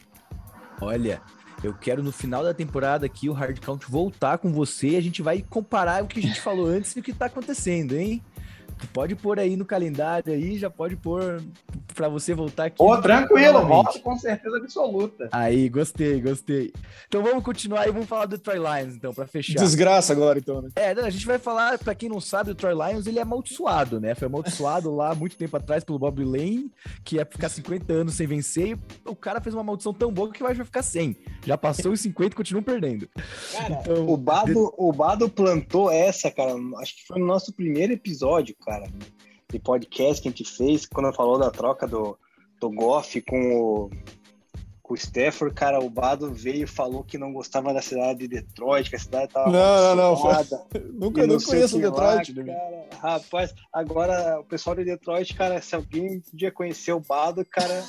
Olha, eu quero no final da temporada aqui o Hard Count voltar com você e a gente vai comparar o que a gente falou antes e o que tá acontecendo, hein? Pode pôr aí no calendário aí, já pode pôr para você voltar aqui. Ô, tranquilo, volto com certeza absoluta. Aí, gostei, gostei. Então vamos continuar e vamos falar do Troy Lions, então, para fechar. Desgraça agora, então, né? É, a gente vai falar, para quem não sabe, o Troy Lions, ele é amaldiçoado, né? Foi amaldiçoado lá muito tempo atrás pelo Bob Lane, que ia ficar 50 anos sem vencer, e o cara fez uma maldição tão boa que vai ficar 100. Já passou os 50 e continua perdendo. Cara, então, o, Bado, de... o Bado plantou essa, cara, acho que foi no nosso primeiro episódio, cara de podcast que a gente fez, quando falou da troca do, do Goff com o, com o Stafford, cara, o Bado veio e falou que não gostava da cidade de Detroit, que a cidade tava Não, não, não. Nunca, não conheço Detroit. Lá, né? cara, rapaz, agora o pessoal de Detroit, cara, se alguém podia conhecer o Bado, cara,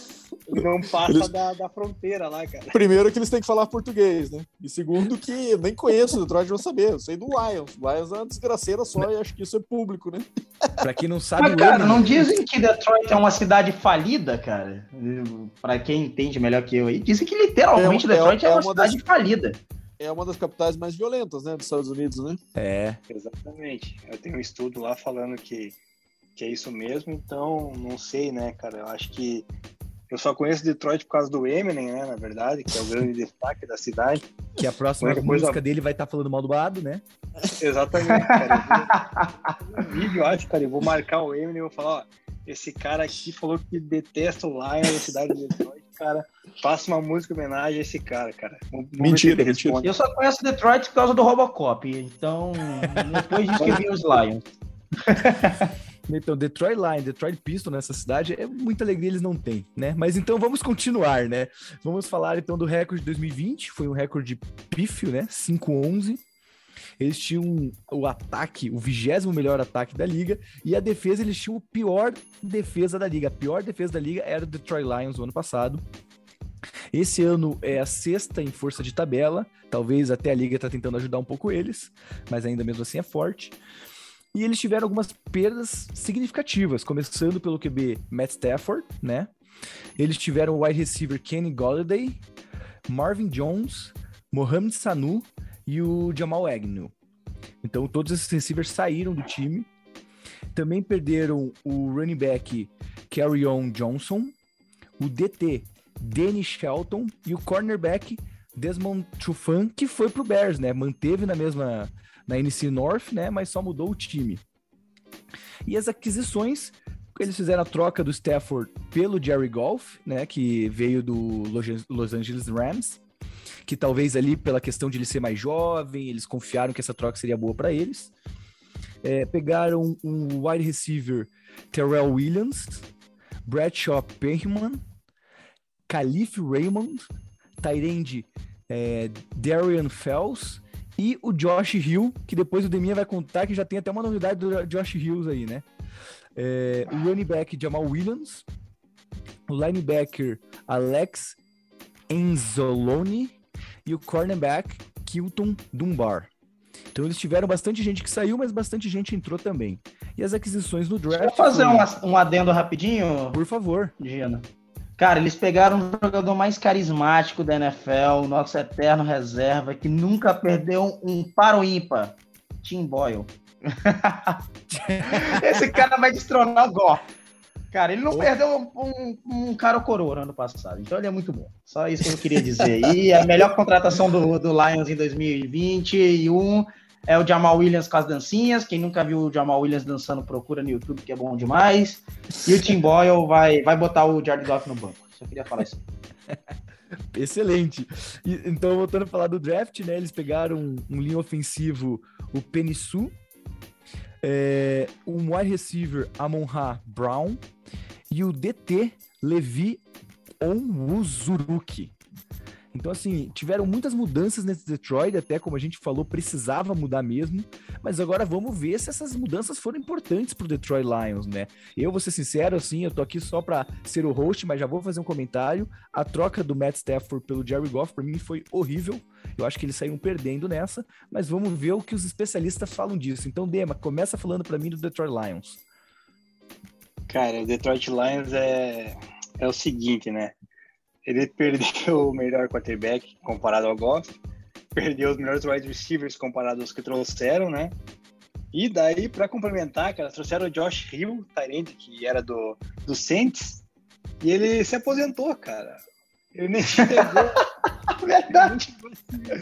não passa eles... da, da fronteira lá, cara. Primeiro que eles têm que falar português, né? E segundo que eu nem conheço o Detroit, vou saber. Eu sei do Lions. Lions é uma desgraceira só e acho que isso é público, né? pra quem não sabe... Mas, cara, não dizem que Detroit é uma cidade falida, cara? Pra quem entende melhor que eu aí, dizem que literalmente é, Detroit é, é, uma, uma cidade das... falida é uma das capitais mais violentas, né, dos Estados Unidos, né? É. Exatamente. Eu tenho um estudo lá falando que, que é isso mesmo, então não sei, né, cara. Eu acho que eu só conheço Detroit por causa do Eminem, né? Na verdade, que é o grande destaque da cidade. Que a próxima música coisa... dele vai estar tá falando mal do Bado, né? Exatamente, cara. Eu vou... vídeo, acho, cara. Eu vou marcar o Eminem e vou falar, ó, esse cara aqui falou que detesta o Lions da cidade de Detroit, cara. Faça uma música em homenagem a esse cara, cara. Vamos mentira, mentira. Eu só conheço Detroit por causa do Robocop. Então, depois disso que vi os Lions. Então, Detroit Lions, Detroit Pistons nessa cidade, é muita alegria eles não têm, né? Mas então vamos continuar, né? Vamos falar então do recorde de 2020, foi um recorde pífio, né? 5-11. Eles tinham o ataque, o vigésimo melhor ataque da liga, e a defesa, eles tinham o pior defesa da liga. A pior defesa da liga era o Detroit Lions no ano passado. Esse ano é a sexta em força de tabela, talvez até a liga está tentando ajudar um pouco eles, mas ainda mesmo assim é forte. E eles tiveram algumas perdas significativas, começando pelo QB Matt Stafford, né? Eles tiveram o wide receiver Kenny Golladay, Marvin Jones, Mohamed Sanu e o Jamal Agnew. Então todos esses receivers saíram do time. Também perderam o running back Carrion Johnson, o DT Danny Shelton e o cornerback Desmond Trufant, que foi pro Bears, né? Manteve na mesma na NC North, né? Mas só mudou o time. E as aquisições, eles fizeram a troca do Stafford pelo Jerry Golf, né? Que veio do Los Angeles Rams. Que talvez ali, pela questão de ele ser mais jovem, eles confiaram que essa troca seria boa para eles. É, pegaram um wide receiver Terrell Williams, Bradshaw Perryman, Caliph Raymond, Tyrande é, Darian Fells e o Josh Hill, que depois o Deminha vai contar que já tem até uma novidade do Josh Hills aí, né? É, o running back Jamal Williams, o linebacker Alex Enzoloni e o cornerback Kilton Dunbar. Então eles tiveram bastante gente que saiu, mas bastante gente entrou também. E as aquisições no draft. Deixa eu fazer foi... um, um adendo rapidinho? Por favor. Gina. Cara, eles pegaram o jogador mais carismático da NFL, nosso eterno reserva, que nunca perdeu um para o ímpar. Tim Boyle. Esse cara vai destronar o Gó. Cara, ele não oh. perdeu um, um, um cara coroa ano passado, então ele é muito bom. Só isso que eu queria dizer. E a melhor contratação do, do Lions em 2021 é o Jamal Williams com as dancinhas. Quem nunca viu o Jamal Williams dançando, procura no YouTube, que é bom demais. E o Tim Boyle vai, vai botar o Jared Goff no banco. Só queria falar isso. Excelente. E, então, voltando a falar do draft, né? Eles pegaram um, um linha ofensivo, o Penissu, é, um wide receiver, Amon-Ra Brown, e o DT, Levi Onwuzuruki. Então, assim, tiveram muitas mudanças nesse Detroit, até como a gente falou, precisava mudar mesmo. Mas agora vamos ver se essas mudanças foram importantes pro Detroit Lions, né? Eu vou ser sincero, assim, eu tô aqui só para ser o host, mas já vou fazer um comentário. A troca do Matt Stafford pelo Jerry Goff, para mim, foi horrível. Eu acho que eles saíram perdendo nessa, mas vamos ver o que os especialistas falam disso. Então, Dema, começa falando para mim do Detroit Lions. Cara, o Detroit Lions é, é o seguinte, né? Ele perdeu o melhor quarterback comparado ao Goff, perdeu os melhores wide receivers comparado aos que trouxeram, né? E daí, para complementar, cara, trouxeram o Josh Hill, Tyrant, que era do, do Saints, E ele se aposentou, cara. Ele nem chegou. Verdade.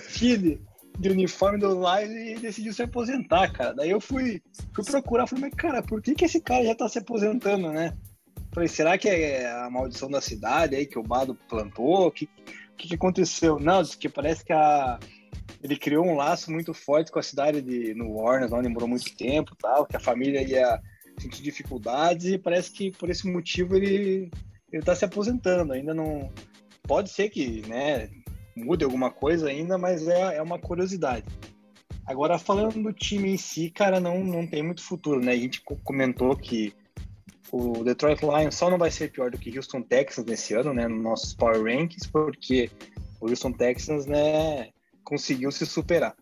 Chile de uniforme do Lions e decidiu se aposentar, cara. Daí eu fui, fui procurar, falei, mas cara, por que, que esse cara já tá se aposentando, né? Falei, será que é a maldição da cidade aí que o Bado plantou? O que, que, que aconteceu? Não, que parece que a, ele criou um laço muito forte com a cidade de no Warner, onde morou muito tempo, tal, que a família ia sentir dificuldades e parece que por esse motivo ele ele tá se aposentando. Ainda não pode ser que, né, mude alguma coisa ainda, mas é, é uma curiosidade. Agora, falando do time em si, cara, não, não tem muito futuro, né? A gente comentou que o Detroit Lions só não vai ser pior do que Houston Texans nesse ano, né? Nos nossos Power Rankings, porque o Houston Texans, né, conseguiu se superar.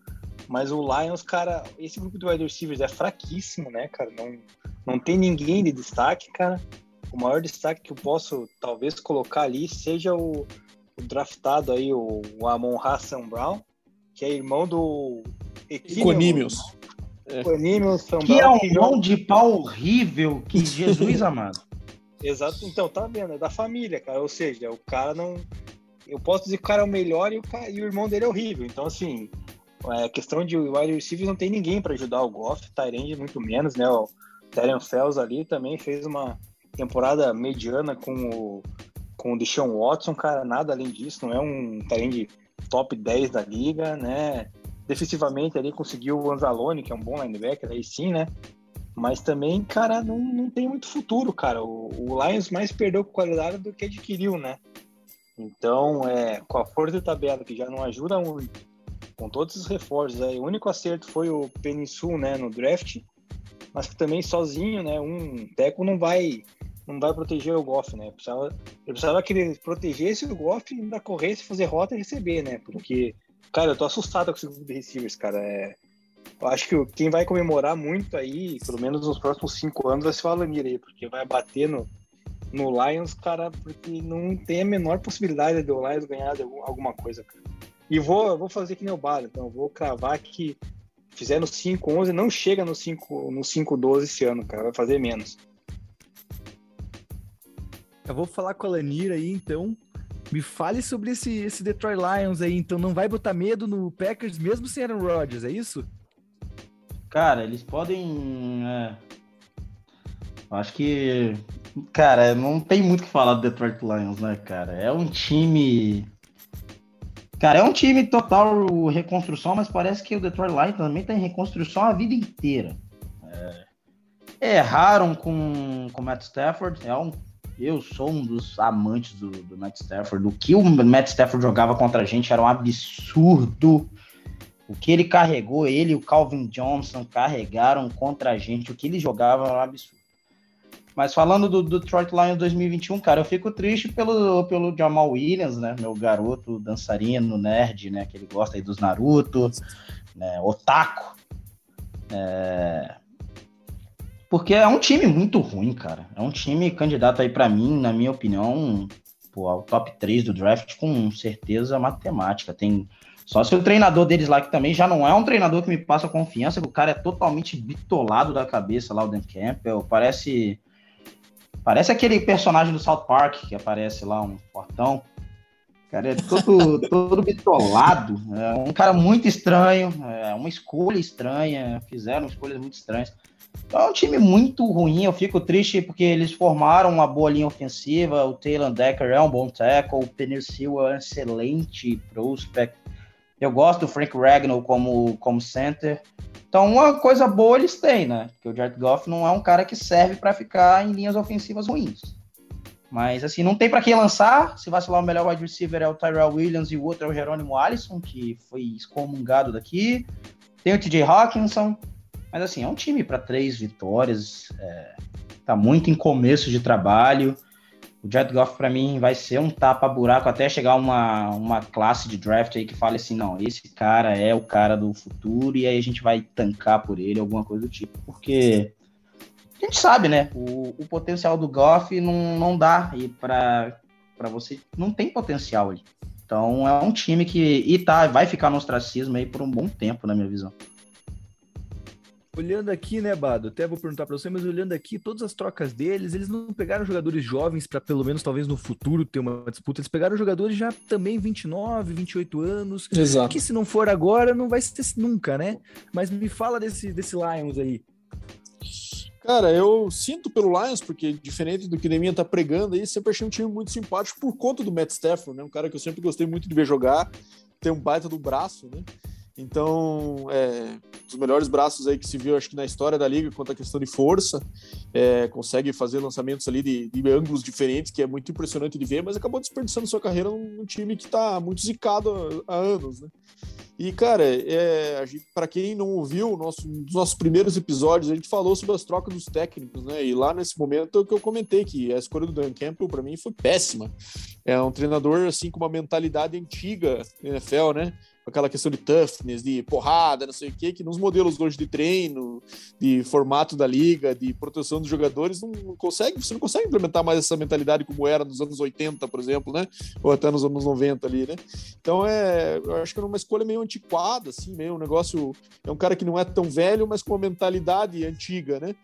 Mas o Lions, cara, esse grupo de wide receivers é fraquíssimo, né, cara? Não, não tem ninguém de destaque, cara. O maior destaque que eu posso talvez colocar ali seja o, o draftado aí, o, o Amon Hassan Brown, que é irmão do Equinemius. Equinemius é. Que é um mão de pau horrível, que Jesus amado. Exato, então, tá vendo? É da família, cara. Ou seja, o cara não. Eu posso dizer que o cara é o melhor e o, cara... e o irmão dele é horrível. Então, assim, é questão de wide receivers não tem ninguém para ajudar o Goff, Tyrande muito menos, né? O Terence Fells ali também fez uma temporada mediana com o com o Deshaun Watson, cara, nada além disso, não é um talento top 10 da liga, né? Defensivamente ali conseguiu o Anzalone, que é um bom linebacker, aí sim, né? Mas também, cara, não, não tem muito futuro, cara. O, o Lions mais perdeu qualidade do que adquiriu, né? Então, é, com a força de tabela, que já não ajuda muito, com todos os reforços, aí, o único acerto foi o Peninsul, né, no draft, mas que também sozinho, né, um teco não vai não vai proteger o Goff, né? Precisava, eu precisava que ele protegesse o Goff e ainda corresse, fazer rota e receber, né? Porque, cara, eu tô assustado com esse grupo de receivers, cara. É, eu acho que quem vai comemorar muito aí, pelo menos nos próximos cinco anos, vai ser o Alamir aí, porque vai bater no, no Lions, cara, porque não tem a menor possibilidade do Lions ganhar alguma coisa, cara. E vou, vou fazer que nem o Bala, então vou cravar que fizer no 5-11, não chega no 5-12 no 5, esse ano, cara, vai fazer menos. Eu vou falar com a Lanira aí, então. Me fale sobre esse, esse Detroit Lions aí, então não vai botar medo no Packers mesmo sem Aaron Rodgers, é isso? Cara, eles podem. É... Acho que. Cara, não tem muito o que falar do Detroit Lions, né, cara? É um time. Cara, é um time total reconstrução, mas parece que o Detroit Lions também tá em reconstrução a vida inteira. É... Erraram com o Matt Stafford, é um eu sou um dos amantes do, do Matt Stafford. O que o Matt Stafford jogava contra a gente era um absurdo. O que ele carregou, ele e o Calvin Johnson carregaram contra a gente. O que ele jogava era um absurdo. Mas falando do, do Detroit Lions 2021, cara, eu fico triste pelo, pelo Jamal Williams, né? Meu garoto dançarino, nerd, né? Que ele gosta aí dos Naruto, né? Otaku. É... Porque é um time muito ruim, cara. É um time candidato aí para mim, na minha opinião, pô, ao top 3 do draft com certeza matemática. Tem só se o treinador deles lá, que também já não é um treinador que me passa confiança, que o cara é totalmente bitolado da cabeça lá, o Dan Campbell. Parece. Parece aquele personagem do South Park que aparece lá, um portão. O cara é todo, todo bitolado. É um cara muito estranho. É uma escolha estranha. Fizeram escolhas muito estranhas. Então, é um time muito ruim. Eu fico triste porque eles formaram uma boa linha ofensiva. O Taylor Decker é um bom tackle. O Penisil é um excelente prospect. Eu gosto do Frank Ragnall como, como center. Então, uma coisa boa eles têm, né? Porque o Jared Goff não é um cara que serve para ficar em linhas ofensivas ruins. Mas, assim, não tem para quem lançar. Se vacilar, o melhor wide receiver é o Tyrell Williams e o outro é o Jerônimo Allison, que foi excomungado daqui. Tem o TJ Hawkinson. Mas assim, é um time para três vitórias, é, tá muito em começo de trabalho. O Jared Goff, para mim, vai ser um tapa-buraco até chegar uma, uma classe de draft aí que fale assim: não, esse cara é o cara do futuro, e aí a gente vai tancar por ele, alguma coisa do tipo. Porque a gente sabe, né? O, o potencial do Goff não, não dá e para você. Não tem potencial ali. Então é um time que. E tá, vai ficar no ostracismo aí por um bom tempo, na minha visão. Olhando aqui, né, Bado? Até vou perguntar para você, mas olhando aqui, todas as trocas deles, eles não pegaram jogadores jovens para pelo menos talvez no futuro ter uma disputa. Eles pegaram jogadores já também 29, 28 anos. Exato. Que se não for agora, não vai ser nunca, né? Mas me fala desse, desse Lions aí. Cara, eu sinto pelo Lions, porque diferente do que o Neminha tá pregando aí, sempre achei um time muito simpático por conta do Matt Stafford, né? Um cara que eu sempre gostei muito de ver jogar, tem um baita do braço, né? Então, é, dos melhores braços aí que se viu, acho que na história da liga, quanto à questão de força, é, consegue fazer lançamentos ali de, de, ângulos diferentes, que é muito impressionante de ver, mas acabou desperdiçando sua carreira num, num time que está muito zicado há, anos, né? E, cara, é, para quem não ouviu, nosso, um dos nossos primeiros episódios, a gente falou sobre as trocas dos técnicos, né? E lá nesse momento que eu comentei que a escolha do Dan Campbell, para mim, foi péssima. É um treinador, assim, com uma mentalidade antiga NFL, né? Aquela questão de toughness, de porrada, não sei o quê, que nos modelos hoje de treino, de formato da liga, de proteção dos jogadores, não consegue, você não consegue implementar mais essa mentalidade como era nos anos 80, por exemplo, né? Ou até nos anos 90 ali, né? Então é, eu acho que é uma escolha meio antiquada, assim, meio um negócio. É um cara que não é tão velho, mas com uma mentalidade antiga, né?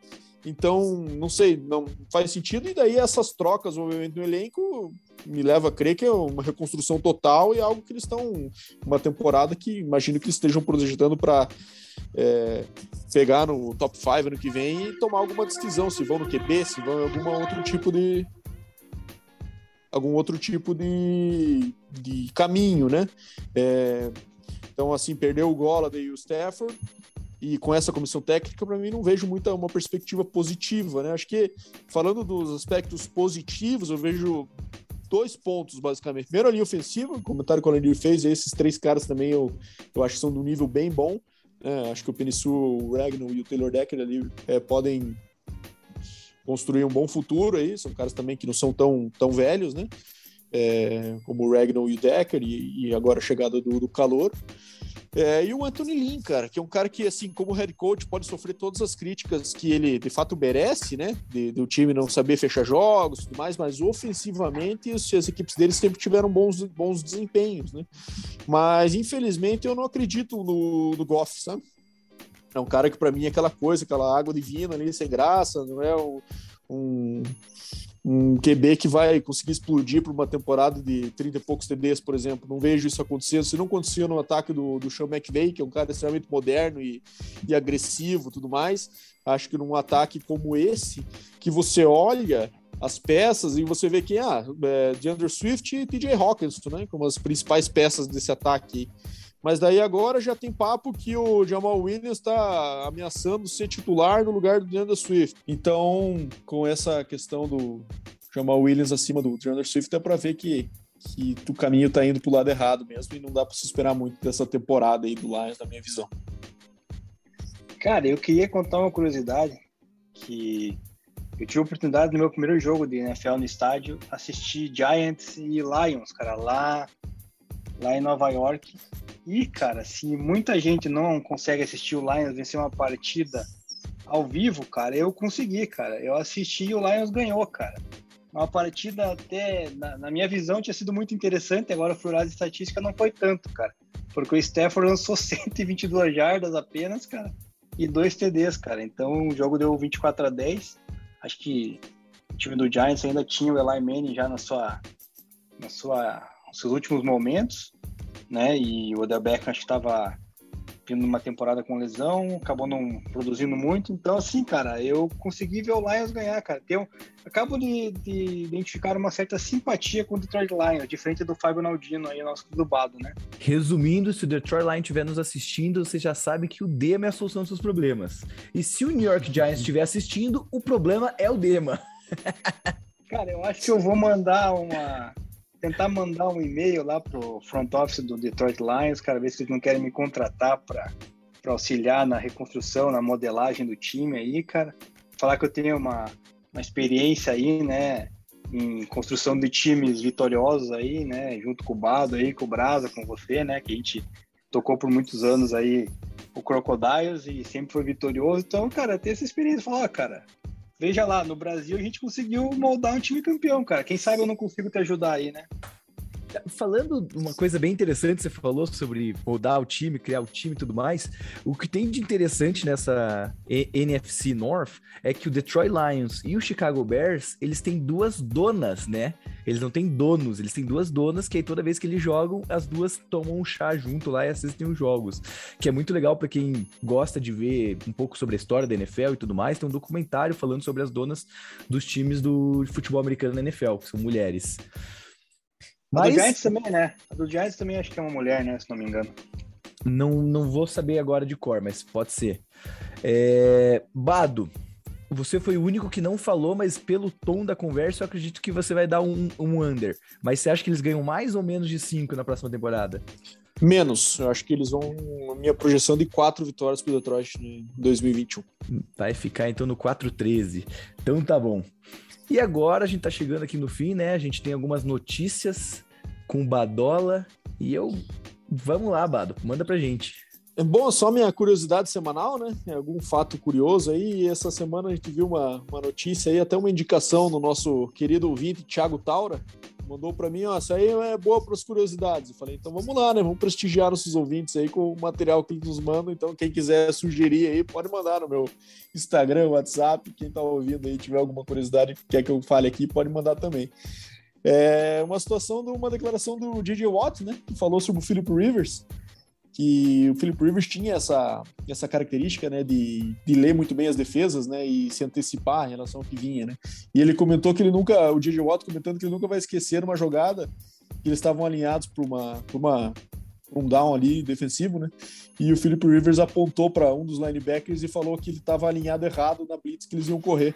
Então, não sei, não faz sentido. E daí essas trocas, obviamente, no elenco me leva a crer que é uma reconstrução total e algo que eles estão. Uma temporada que imagino que estejam projetando para é, pegar no top 5 ano que vem e tomar alguma decisão, se vão no QB, se vão em algum outro tipo de. algum outro tipo de, de caminho, né? É, então, assim, perdeu o Golladay e o Stafford e com essa comissão técnica, para mim, não vejo muita uma perspectiva positiva, né? Acho que, falando dos aspectos positivos, eu vejo dois pontos, basicamente. Primeiro, a linha ofensiva, o comentário que o Alanir fez, esses três caras também eu, eu acho que são de um nível bem bom. Né? Acho que o Penissu, o Ragnar e o Taylor Decker ali é, podem construir um bom futuro aí. São caras também que não são tão, tão velhos, né? É, como o Ragnar e o Decker, e, e agora a chegada do, do calor. É, e o Anthony Lynn, cara, que é um cara que, assim, como head coach, pode sofrer todas as críticas que ele de fato merece, né? De, do time não saber fechar jogos e tudo mais, mas ofensivamente as, as equipes dele sempre tiveram bons, bons desempenhos, né? Mas infelizmente eu não acredito no, no Goff, sabe? É um cara que para mim é aquela coisa, aquela água divina ali, sem graça, não é um, um um QB que vai conseguir explodir por uma temporada de 30 e poucos TDs, por exemplo. Não vejo isso acontecendo. Se não acontecia no ataque do, do Sean McVay, que é um cara extremamente moderno e, e agressivo tudo mais, acho que num ataque como esse, que você olha as peças e você vê que ah, é DeAndre Swift e TJ Hawkinson, né, como as principais peças desse ataque. Mas daí agora já tem papo que o Jamal Williams está ameaçando ser titular no lugar do DeAndre Swift. Então, com essa questão do Jamal Williams acima do DeAndre Swift, é para ver que, que o caminho está indo para o lado errado mesmo e não dá para se esperar muito dessa temporada aí do Lions, na minha visão. Cara, eu queria contar uma curiosidade que eu tive a oportunidade no meu primeiro jogo de NFL no estádio assistir Giants e Lions, cara, lá lá em Nova York. E, cara, se muita gente não consegue assistir o Lions vencer uma partida ao vivo, cara, eu consegui, cara. Eu assisti e o Lions ganhou, cara. Uma partida até, na, na minha visão, tinha sido muito interessante. Agora, de estatística, não foi tanto, cara. Porque o Stafford lançou 122 jardas apenas, cara, e dois TDs, cara. Então, o jogo deu 24 a 10. Acho que o time do Giants ainda tinha o Eli Manning já na sua, na sua, seus últimos momentos né? E o Odell Beckham acho que estava vindo uma temporada com lesão, acabou não produzindo muito. Então, assim, cara, eu consegui ver o Lions ganhar, cara. Tem acabo de, de, identificar uma certa simpatia com o Detroit Lions, diferente do Fábio Naldino aí, nosso clubado, né? Resumindo, se o Detroit Lions estiver nos assistindo, você já sabe que o Dema é a solução dos seus problemas. E se o New York Giants estiver assistindo, o problema é o Dema. cara, eu acho que eu vou mandar uma tentar mandar um e-mail lá pro front office do Detroit Lions, cara, ver se eles não querem me contratar para auxiliar na reconstrução, na modelagem do time aí, cara. Falar que eu tenho uma, uma experiência aí, né, em construção de times vitoriosos aí, né, junto com o Bado aí, com o Brasa, com você, né, que a gente tocou por muitos anos aí o Crocodiles e sempre foi vitorioso. Então, cara, ter essa experiência, falar, cara, veja lá, no Brasil a gente conseguiu moldar um time campeão, cara. Quem sabe eu não consigo te ajudar aí, né? Falando uma coisa bem interessante, você falou sobre rodar o time, criar o time e tudo mais. O que tem de interessante nessa NFC North é que o Detroit Lions e o Chicago Bears, eles têm duas donas, né? Eles não têm donos, eles têm duas donas que aí toda vez que eles jogam, as duas tomam um chá junto lá e assistem os jogos. Que é muito legal para quem gosta de ver um pouco sobre a história da NFL e tudo mais. Tem um documentário falando sobre as donas dos times do futebol americano na NFL, que são mulheres. Mas... A do Giants também, né? A do Giants também acho que é uma mulher, né? Se não me engano. Não, não vou saber agora de cor, mas pode ser. É... Bado, você foi o único que não falou, mas pelo tom da conversa, eu acredito que você vai dar um, um under. Mas você acha que eles ganham mais ou menos de 5 na próxima temporada? Menos. Eu acho que eles vão. A minha projeção de quatro vitórias para o Detroit em 2021. Vai ficar então no 4-13. Então tá bom. E agora a gente tá chegando aqui no fim, né? A gente tem algumas notícias com Badola. E eu. Vamos lá, Bado, manda pra gente. É bom, só minha curiosidade semanal, né? Algum fato curioso aí. E essa semana a gente viu uma, uma notícia aí, até uma indicação no nosso querido ouvinte, Thiago Taura. Mandou para mim, ó, isso aí é boa para as curiosidades. Eu falei, então vamos lá, né? Vamos prestigiar nossos ouvintes aí com o material que eles nos mandam. Então, quem quiser sugerir aí, pode mandar no meu Instagram, WhatsApp. Quem tá ouvindo aí, tiver alguma curiosidade, quer que eu fale aqui, pode mandar também. É uma situação de uma declaração do DJ Watt, né? Que falou sobre o Philip Rivers que o Philip Rivers tinha essa, essa característica, né, de, de ler muito bem as defesas, né, e se antecipar em relação ao que vinha, né. E ele comentou que ele nunca, o J.J. Watt comentando que ele nunca vai esquecer uma jogada que eles estavam alinhados para uma, uma um down ali defensivo, né? E o Philip Rivers apontou para um dos linebackers e falou que ele estava alinhado errado na blitz que eles iam correr.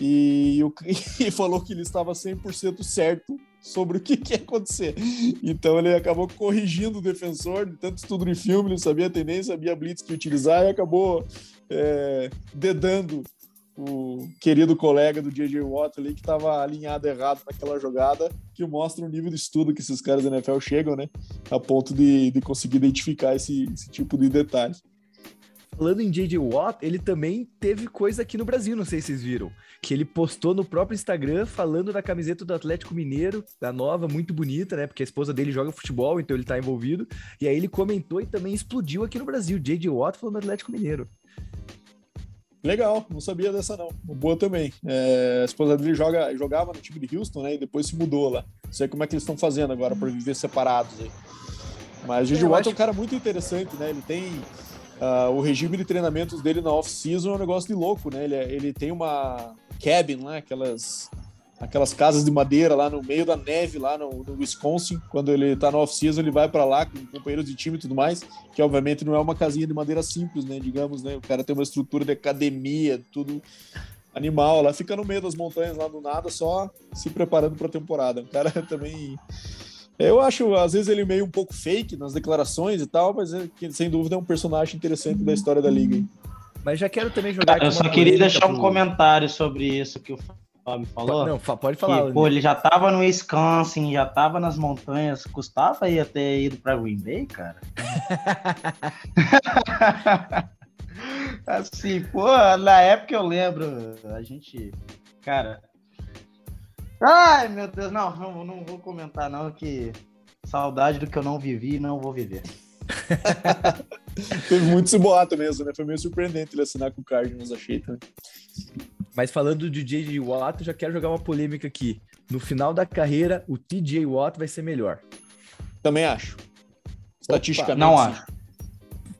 E, e falou que ele estava 100% certo sobre o que, que ia acontecer. Então ele acabou corrigindo o defensor, de tanto estudo de filme, ele sabia a tendência, sabia a blitz que utilizar e acabou é, dedando o querido colega do J.J. Watt ali que estava alinhado errado naquela jogada, que mostra o nível de estudo que esses caras da NFL chegam, né? A ponto de, de conseguir identificar esse, esse tipo de detalhe. Falando em J.J. Watt, ele também teve coisa aqui no Brasil, não sei se vocês viram. Que ele postou no próprio Instagram falando da camiseta do Atlético Mineiro, da nova, muito bonita, né? Porque a esposa dele joga futebol, então ele tá envolvido. E aí ele comentou e também explodiu aqui no Brasil. J.J. Watt falando do Atlético Mineiro. Legal, não sabia dessa não. Boa também. É, a esposa dele joga, jogava no time de Houston, né? E depois se mudou lá. Não sei como é que eles estão fazendo agora para viver separados aí. Mas o J.J. Watt é um cara muito interessante, né? Ele tem Uh, o regime de treinamentos dele na off-season é um negócio de louco, né? Ele, é, ele tem uma cabin né? aquelas, aquelas casas de madeira lá no meio da neve, lá no, no Wisconsin. Quando ele tá na off-season, ele vai para lá com companheiros de time e tudo mais, que obviamente não é uma casinha de madeira simples, né? Digamos, né? O cara tem uma estrutura de academia, tudo animal lá, fica no meio das montanhas lá do nada, só se preparando para a temporada. O cara também eu acho, às vezes, ele meio um pouco fake nas declarações e tal, mas é, sem dúvida é um personagem interessante da história da liga. Mas já quero também jogar. Eu só queria deixar um comentário sobre isso que o Fábio falou. Não, pode falar. Que, pô, ele já tava no Wisconsin, já tava nas montanhas. Custava aí ter ido pra Green Bay, cara? assim, pô, na época eu lembro, a gente. Cara, Ai, meu Deus, não, não, não vou comentar, não, que saudade do que eu não vivi não vou viver. Teve muito esse boato mesmo, né? Foi meio surpreendente ele assinar com o Cardinals, achei também. Mas falando de J.J. Watt, eu já quero jogar uma polêmica aqui. No final da carreira, o T.J. Watt vai ser melhor. Também acho. Estatisticamente. Não acho.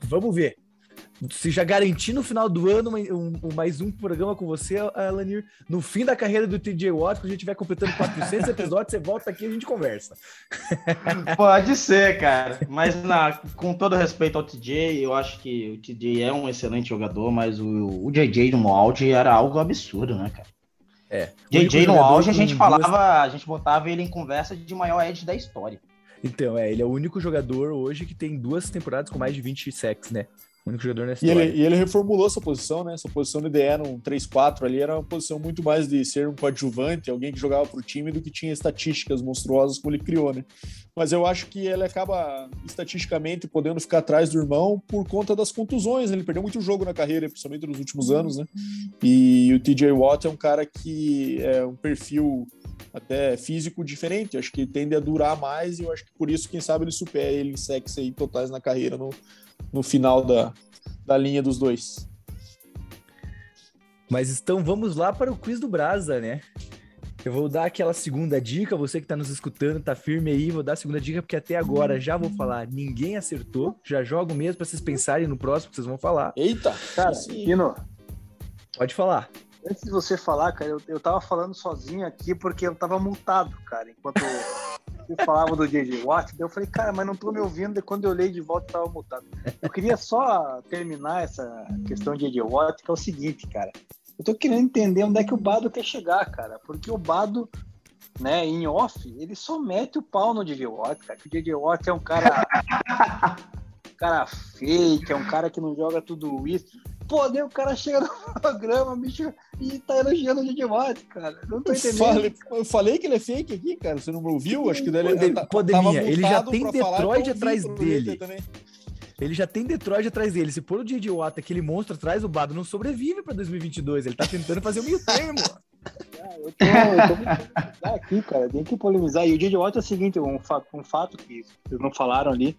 Vamos ver se já garantir no final do ano um, um, mais um programa com você, Alanir, no fim da carreira do TJ Watt, quando a gente estiver completando 400 episódios, você volta aqui e a gente conversa. Pode ser, cara. Mas na, com todo respeito ao TJ, eu acho que o TJ é um excelente jogador, mas o, o JJ no auge era algo absurdo, né, cara? É. JJ no auge, a gente falava, duas... a gente botava ele em conversa de maior edge da história. Então, é, ele é o único jogador hoje que tem duas temporadas com mais de 20 sacks, né? O único jogador nessa e ele, e ele reformulou essa posição, né? Essa posição de DE no 3-4 ali era uma posição muito mais de ser um coadjuvante, alguém que jogava pro time, do que tinha estatísticas monstruosas como ele criou, né? Mas eu acho que ele acaba estatisticamente podendo ficar atrás do irmão por conta das contusões. Né? Ele perdeu muito jogo na carreira, principalmente nos últimos anos, né? E o TJ Watt é um cara que é um perfil até físico diferente. Acho que tende a durar mais e eu acho que por isso, quem sabe, ele supera ele em sacks aí totais na carreira no, no final da, da linha dos dois. Mas então vamos lá para o quiz do Brasa, né? Eu vou dar aquela segunda dica, você que está nos escutando, tá firme aí, vou dar a segunda dica, porque até agora já vou falar, ninguém acertou, já jogo mesmo para vocês pensarem no próximo que vocês vão falar. Eita! Cara, Pino, pode falar. Antes de você falar, cara, eu, eu tava falando sozinho aqui porque eu tava multado, cara, enquanto eu falava do JJ Watt, daí eu falei, cara, mas não tô me ouvindo, e quando eu olhei de volta eu tava multado. Eu queria só terminar essa questão de JJ Watt, que é o seguinte, cara, eu tô querendo entender onde é que o Bado quer chegar, cara, porque o Bado, né, em off, ele só mete o pau no JJ Watt, cara, que o JJ Watt é um cara... um cara fake, é um cara que não joga tudo isso. Pô, daí o cara chega no programa, bicho, e tá elogiando o DJ Watt, cara. Não tô entendendo. Eu falei, eu falei, que ele é fake aqui, cara. Você não me ouviu? Acho que dele, ele, Poderia, ele já tem Detroit atrás dele. Ele já tem Detroit atrás dele. Se pôr o DJ Watt, aquele monstro atrás, o Bado não sobrevive pra 2022. Ele tá tentando fazer o meio termo. Ah, eu tô, eu tô aqui, cara. Tem que polemizar. E o DJ Watt é o seguinte: um fato, um fato que vocês não falaram ali.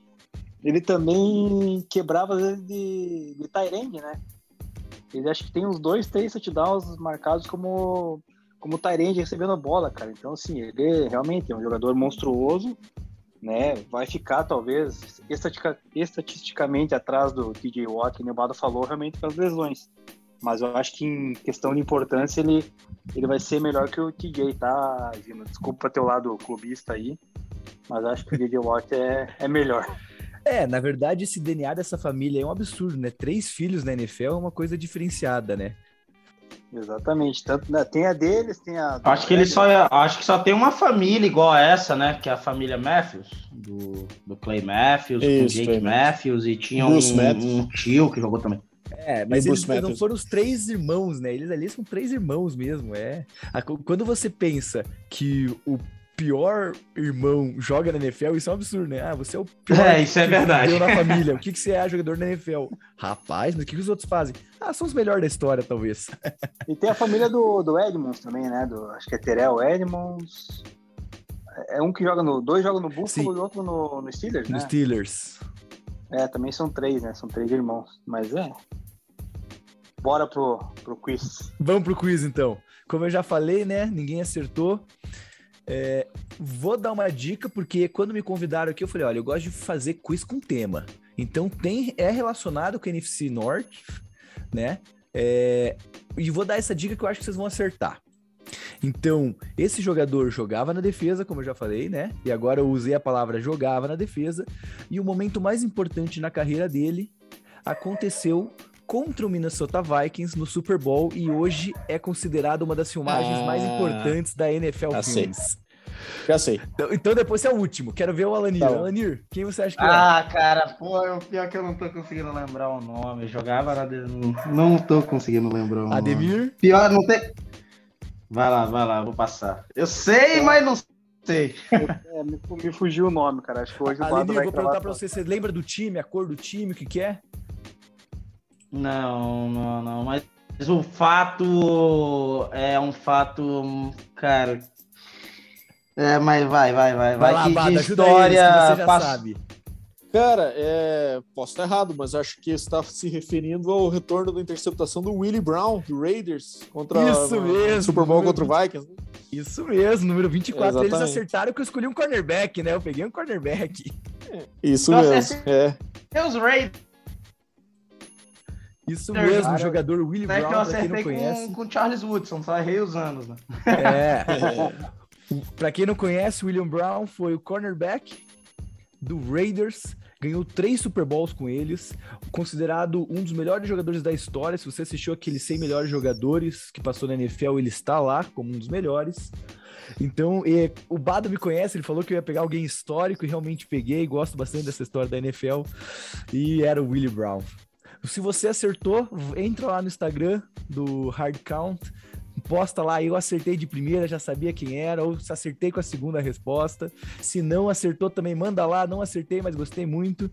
Ele também quebrava às vezes de, de Tyrande, né? Ele acho que tem uns dois, três touchdowns marcados como, como Tyrande recebendo a bola, cara. Então, assim, ele realmente é um jogador monstruoso, né? Vai ficar, talvez, estatica, estatisticamente atrás do TJ Watt, que o Nevado falou, realmente pelas lesões. Mas eu acho que em questão de importância, ele, ele vai ser melhor que o TJ, tá, Gino? Desculpa teu lado clubista aí, mas acho que o TJ Watt é, é melhor. É, na verdade, esse DNA dessa família é um absurdo, né? Três filhos na NFL é uma coisa diferenciada, né? Exatamente. Tanto né, tem a deles, tem a. Acho que ele só é, acho que só tem uma família igual a essa, né? Que é a família Matthews, do, do Clay Matthews, Isso, com Jake Matthews, e tinha um, um, tio que jogou também. É, mas eles não foram os três irmãos, né? Eles ali são três irmãos mesmo, é. Quando você pensa que o pior irmão joga na NFL, isso é um absurdo, né? Ah, você é o pior. É, isso é verdade. na família. O que, que você é jogador na NFL? Rapaz, mas o que, que os outros fazem? Ah, são os melhores da história, talvez. E tem a família do, do Edmonds também, né? Do, acho que é Terrell Edmonds. É um que joga no. Dois jogam no Buffalo Sim. e outro no, no Steelers, no né? Steelers. É, também são três, né? São três irmãos. Mas é. Bora pro, pro quiz. Vamos pro quiz, então. Como eu já falei, né? Ninguém acertou. É, vou dar uma dica, porque quando me convidaram aqui, eu falei: olha, eu gosto de fazer quiz com tema. Então tem, é relacionado com o NFC Norte, né? É, e vou dar essa dica que eu acho que vocês vão acertar. Então, esse jogador jogava na defesa, como eu já falei, né? E agora eu usei a palavra jogava na defesa. E o momento mais importante na carreira dele aconteceu contra o Minnesota Vikings no Super Bowl e hoje é considerado uma das filmagens ah, mais importantes da NFL já Films. Sei. Já sei. Então, então, depois é o último. Quero ver o Alanir. Tá Alanir, quem você acha que ah, é? Ah, cara, pô, o pior que eu não tô conseguindo lembrar o nome. Eu jogava na. De... Não tô conseguindo lembrar o nome. Ademir? Pior, não tem. Vai lá, vai lá, vou passar. Eu sei, mas não sei. É, me, me, fugiu o nome, cara. Acho que hoje o Alanir, eu vou perguntar pra você. Você lembra do time, a cor do time, o que, que é? Não, não, não. Mas o fato é um fato, cara. É, mas vai, vai, vai, vai. vai lá, que de história eles, você já passa... sabe. Cara, é... posso estar errado, mas acho que está se referindo ao retorno da interceptação do Willie Brown, do Raiders, contra Isso mesmo, Super Bowl contra o Vikings. Isso mesmo, número 24. Exatamente. Eles acertaram que eu escolhi um cornerback, né? Eu peguei um cornerback. É, isso Nossa, mesmo. É. é os Raiders isso mesmo, cara, o jogador Willie Brown, que eu pra quem não conhece. Com, com Charles Woodson, só errei os anos, né? É. pra quem não conhece, William Brown foi o cornerback do Raiders, ganhou três Super Bowls com eles, considerado um dos melhores jogadores da história. Se você assistiu aqueles 100 melhores jogadores que passou na NFL, ele está lá como um dos melhores. Então, e, o Bado me conhece, ele falou que eu ia pegar alguém histórico e realmente peguei, gosto bastante dessa história da NFL, e era o Willie Brown. Se você acertou, entra lá no Instagram do Hard Count, resposta lá, eu acertei de primeira, já sabia quem era, ou se acertei com a segunda resposta. Se não acertou também, manda lá. Não acertei, mas gostei muito.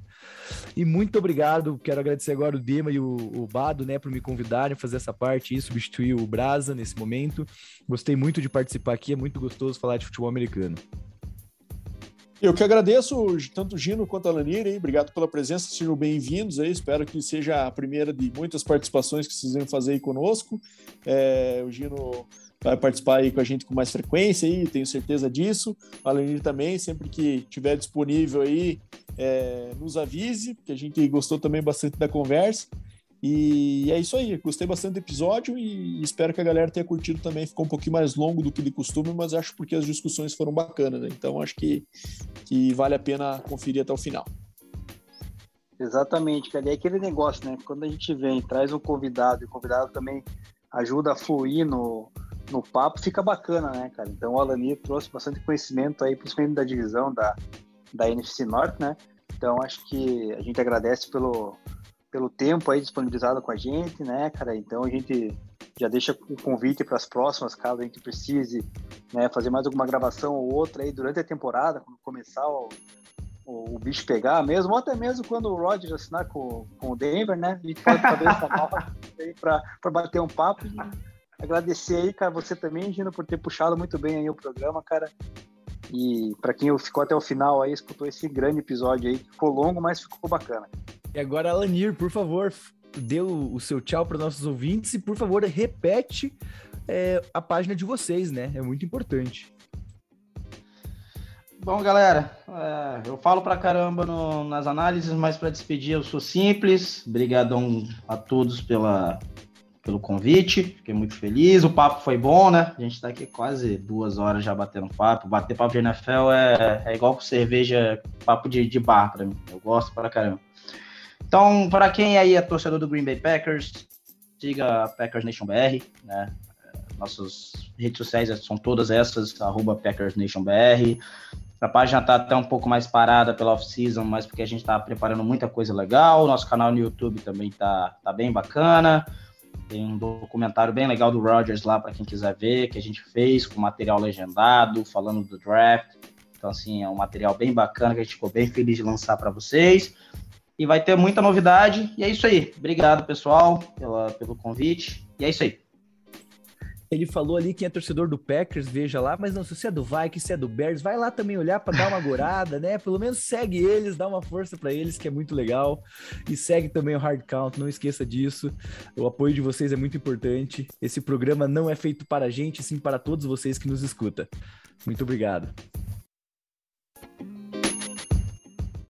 E muito obrigado. Quero agradecer agora o Dema e o, o Bado, né, por me convidarem a fazer essa parte e substituir o Brasa nesse momento. Gostei muito de participar aqui, é muito gostoso falar de futebol americano. Eu que agradeço tanto o Gino quanto a Lanir, hein? Obrigado pela presença, sejam bem-vindos aí. Espero que seja a primeira de muitas participações que vocês vão fazer aí conosco. É, o Gino vai participar aí com a gente com mais frequência aí, tenho certeza disso. A Lanir também, sempre que tiver disponível aí, é, nos avise, porque a gente gostou também bastante da conversa. E é isso aí, gostei bastante do episódio e espero que a galera tenha curtido também. Ficou um pouquinho mais longo do que de costume, mas acho porque as discussões foram bacanas, né? Então acho que, que vale a pena conferir até o final. Exatamente, cara. E é aquele negócio, né? Quando a gente vem, traz um convidado e o convidado também ajuda a fluir no, no papo, fica bacana, né, cara? Então o Alani trouxe bastante conhecimento aí, principalmente da divisão da, da NFC Norte, né? Então acho que a gente agradece pelo, pelo tempo aí disponibilizado com a gente, né, cara? Então a gente já deixa o convite para as próximas, caso a gente precise né, fazer mais alguma gravação ou outra aí durante a temporada, quando começar o, o, o bicho pegar mesmo, ou até mesmo quando o Roger assinar com, com o Denver, né? A gente pode fazer essa nova aí para bater um papo e agradecer aí, cara, você também, Gino, por ter puxado muito bem aí o programa, cara. E para quem ficou até o final aí, escutou esse grande episódio aí, que ficou longo, mas ficou bacana. E agora, Alanir, por favor, dê o, seu tchau para nossos ouvintes e, por favor, repete é, a página de vocês, né? É muito importante. Bom, galera, é, eu falo pra caramba no, nas análises, mas para despedir eu sou simples. Obrigadão a todos pela, pelo convite, fiquei muito feliz. O papo foi bom, né? A gente tá aqui quase duas horas já batendo papo. Bater papo de NFL é, é igual com cerveja, papo de, de bar pra mim. Eu gosto pra caramba. Então, para quem aí é torcedor do Green Bay Packers, siga Packers Nation BR, né? Nossas redes sociais são todas essas, arroba Packers Nation BR. A página está até um pouco mais parada pela off-season, mas porque a gente está preparando muita coisa legal. Nosso canal no YouTube também tá, tá bem bacana. Tem um documentário bem legal do Rogers lá para quem quiser ver, que a gente fez com material legendado, falando do draft. Então, assim, é um material bem bacana que a gente ficou bem feliz de lançar para vocês e vai ter muita novidade. E é isso aí. Obrigado, pessoal, pela, pelo convite. E é isso aí. Ele falou ali quem é torcedor do Packers, veja lá, mas não, se você é do Vikings, se é do Bears, vai lá também olhar para dar uma gorada, né? Pelo menos segue eles, dá uma força para eles, que é muito legal. E segue também o Hard Count, não esqueça disso. O apoio de vocês é muito importante. Esse programa não é feito para a gente, sim para todos vocês que nos escutam. Muito obrigado.